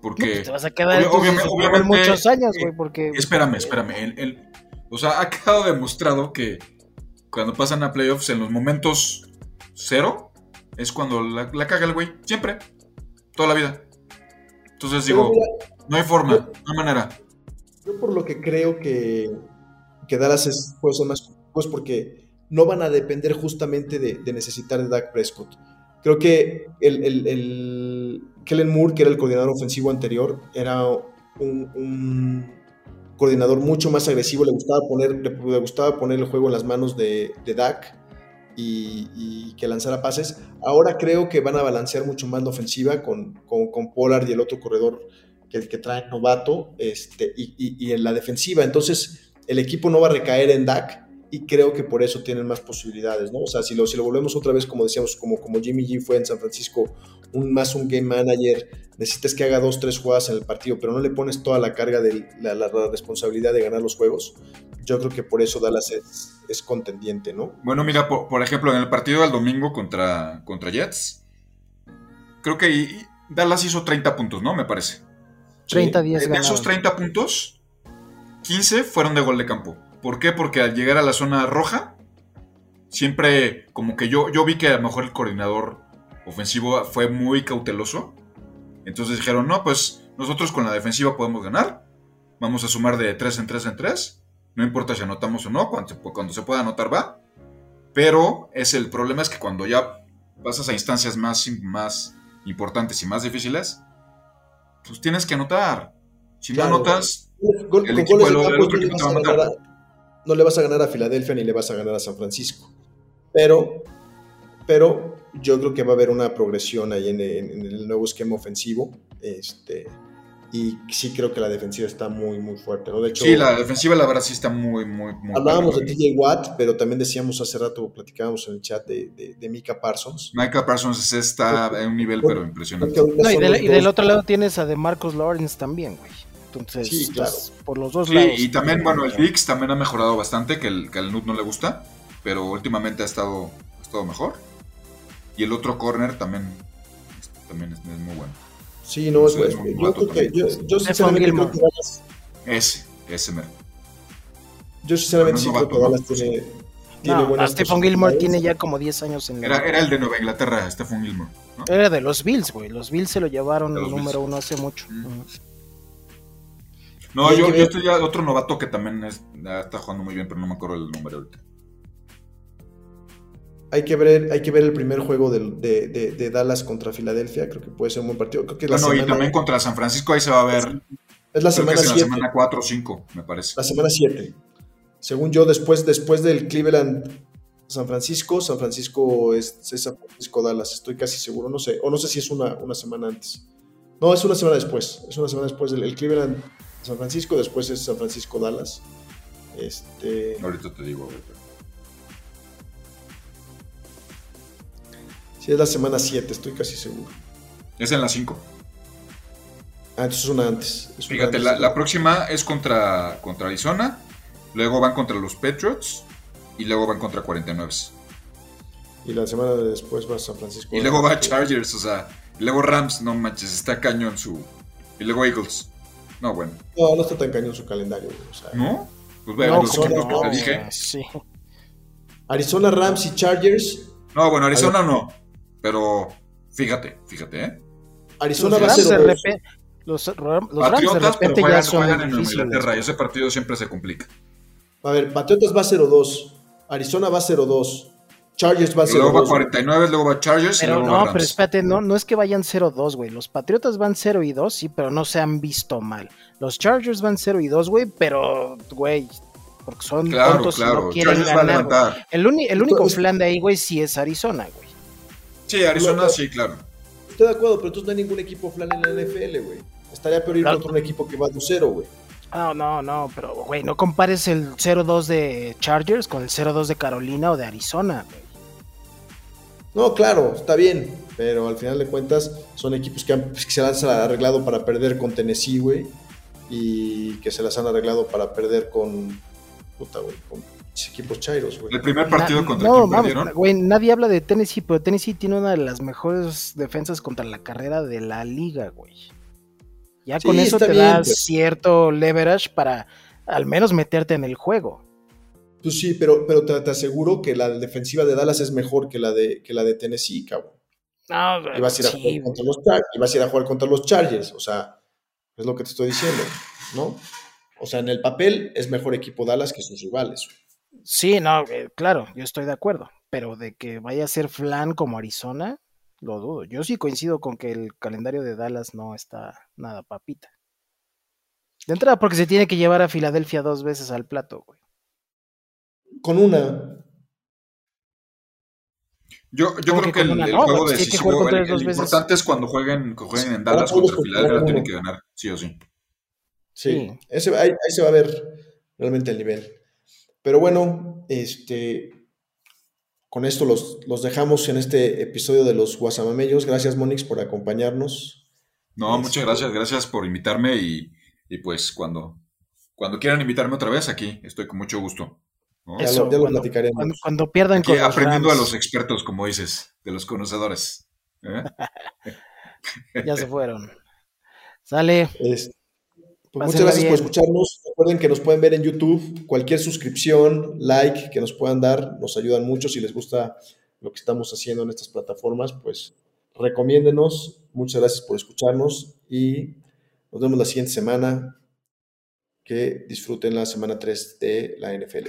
Porque... Pues te vas a quedar Obvia- entonces obviamente- obviamente, muchos años, eh, güey, porque... Espérame, espérame. el- el- o sea, ha quedado demostrado que cuando pasan a playoffs, en los momentos cero, es cuando la, la caga el güey. Siempre. Toda la vida. Entonces digo, mira, no hay forma, no hay manera. Yo por lo que creo que, que Dallas es, puede ser más pues porque no van a depender justamente de, de necesitar de Dak Prescott. Creo que el, el, el Kellen Moore, que era el coordinador ofensivo anterior, era un, un coordinador mucho más agresivo, le gustaba poner, le, le gustaba poner el juego en las manos de, de Dak y, que lanzara pases. Ahora creo que van a balancear mucho más la ofensiva con, con, Pollard y el otro corredor que, que trae novato este, y, y en la defensiva. Entonces, el equipo no va a recaer en Dak y creo que por eso tienen más posibilidades, ¿no? O sea, si lo, si lo volvemos otra vez, como decíamos, como, como Jimmy G fue en San Francisco, un, más un game manager, necesitas que haga dos, tres jugadas en el partido, pero no le pones toda la carga de la, la, la responsabilidad de ganar los juegos. Yo creo que por eso Dallas es, es contendiente, ¿no? Bueno, mira, por, por, ejemplo, en el partido del domingo contra, contra Jets, creo que Dallas hizo 30 puntos, ¿no? Me parece. 30 De, días de esos 30 puntos, 15 fueron de gol de campo. ¿Por qué? Porque al llegar a la zona roja, siempre como que yo, yo vi que a lo mejor el coordinador ofensivo fue muy cauteloso. Entonces dijeron, no, pues nosotros con la defensiva podemos ganar. Vamos a sumar de 3 en 3 en 3. No importa si anotamos o no, cuando se, cuando se pueda anotar va. Pero es el problema es que cuando ya pasas a instancias más, más importantes y más difíciles, pues tienes que anotar. Si Claro. no anotas, El equipo de vas te va a matar. No le vas a ganar a Filadelfia ni le vas a ganar a San Francisco. Pero, pero yo creo que va a haber una progresión ahí en, en- en el nuevo esquema ofensivo. Este, y sí creo que la defensiva está muy, muy fuerte. ¿no? De hecho, sí, la defensiva la verdad sí está muy, muy, muy... hablábamos de. TJ Watt, pero también decíamos hace rato, platicábamos en el chat de, de, de Mika Parsons. Micah Parsons está en un nivel pero impresionante. No, y, del, y otro lado tienes a de Marcos Lawrence también, güey. Entonces, Sí, claro. pues, por los dos Sí, lados. y también, bueno, el Dix también ha mejorado bastante, que, el, que al Nut no le gusta, pero últimamente ha estado, ha estado mejor. Y el otro corner también, también es, es muy bueno. Sí, no, es, Sí, es es- un yo creo que, yo, sinceramente creo Gilmore. que Dallas, Ese, ese mero. yo sinceramente sí creo que tiene, tiene No, Stephen Gilmore tiene ya como 10 años en la Era, era el de Nueva Inglaterra, Stephen Gilmore. ¿no? Era de los Bills, güey. Los Bills se lo llevaron los número Bills. uno hace mucho. Mm. No, Y yo, yo estoy ya otro novato que también es- está jugando muy bien, pero no me acuerdo el nombre ahorita. Hay que ver, hay que ver el primer juego de, de- de Dallas contra Filadelfia. Creo que puede ser un buen partido. Creo que Bueno, y semana, también contra San Francisco ahí se va a ver. es la Creo semana es en la 7. semana 4 o 5, me parece. La semana 7. Según yo, después, después del Cleveland San Francisco, San Francisco es, es San Francisco Dallas. Estoy casi seguro. No sé. O no sé si es una, una semana antes. No, es una semana después. Es una semana después del el Cleveland San Francisco. Después es San Francisco Dallas. Este. Ahorita te digo. ahorita. Sí, es la semana 7. Estoy casi seguro. Es en la 5. Ah, entonces es una antes. es una Fíjate, antes. la, la próxima es contra, contra Arizona, luego van contra los Patriots y luego van contra 49. Y la semana de después va a San Francisco. Y luego va Chargers, o sea, y luego Rams, no manches, está cañón su... Y luego Eagles. No, bueno. No, no está tan cañón su calendario. o sea, ¿No? Pues bueno, No, los como equipos no, que te dije. Sí. Arizona, Rams y Chargers. No, bueno, Arizona no. Pero fíjate, fíjate, ¿eh? Arizona Los va a Rams, ser repente, los, los Rams de Patriotas, pero repente ya juegan, son juegan en. Inglaterra y ese partido siempre se complica. A ver, Patriotas va 0-2, Arizona va 0-2, Chargers va Y luego va 0-2. 49, luego va Chargers y Pero luego va no, Rams. pero espérate, no, no es que vayan 0-2, güey. Los Patriotas van 0 y 2, sí, pero no se han visto mal. Los Chargers van 0 y 2, güey, pero, güey, porque son Claro, tontos y claro. no quieren Chargers va a ganar, güey. levantar. El, uni- el único Entonces- plan de ahí, güey, sí es Arizona, güey. Sí, Arizona Luego- sí, claro. Estoy de acuerdo, pero entonces no hay ningún equipo flan en la NFL, güey. Estaría peor ir Claro. contra un equipo que va 2-0, güey. No, no, no, pero, güey, no compares el 0-2 de Chargers con el 0-2 de Carolina o de Arizona, güey. No, claro, está bien, pero al final de cuentas son equipos que, han- pues, que se las han arreglado para perder con Tennessee, güey, y que se las han arreglado para perder con, puta, güey, con equipos chairos, güey. El primer partido Na- contra no, vamos, perdieron. güey, nadie habla de Tennessee, pero Tennessee tiene una de las mejores defensas contra la carrera de la liga, güey. Ya Sí, con eso te bien, da pero- cierto leverage para al menos meterte en el juego. Pues sí, pero, pero te, te aseguro que la defensiva de Dallas es mejor que la de, que la de Tennessee, cabrón. No, Y vas a ir a sí, jugar contra los Char- y vas a ir a jugar contra los Chargers, o sea, es lo que te estoy diciendo, ¿no? O sea, en el papel es mejor equipo Dallas que sus rivales. sí, no, eh, claro, yo estoy de acuerdo, pero de que vaya a ser flan como Arizona, lo dudo. Yo sí coincido con que el calendario de Dallas no está nada papita. De entrada, porque se tiene que llevar a Filadelfia dos veces al plato, güey. Con una, Yo, yo ¿Cómo creo que que el, No, juego pues, decisivo, el, importante es cuando jueguen, que jueguen en Dallas contra Filadelfia, tienen que ganar, sí o sí. Sí, Sí. Ese, ahí, ahí se va a ver realmente el nivel. Pero bueno, este, con esto los, los dejamos en este episodio de los Guasamamellos. Gracias, Monix, por acompañarnos. No, Este- muchas gracias, gracias por invitarme y, y pues cuando, cuando quieran invitarme otra vez aquí, estoy con mucho gusto. ¿No? Ya lo, ya lo cuando- platicaremos. Cuando, cuando pierdan Aquí con los aprendiendo a los expertos, como dices, de los conocedores. ¿eh? ya se fueron. Sale. Es- pues muchas gracias por escucharnos. Recuerden que nos pueden ver en YouTube. Cualquier suscripción, like que nos puedan dar, nos ayudan mucho. Si les gusta lo que estamos haciendo en estas plataformas, pues recomiéndenos. Muchas gracias por escucharnos y nos vemos la siguiente semana. Que disfruten la semana 3 de la NFL.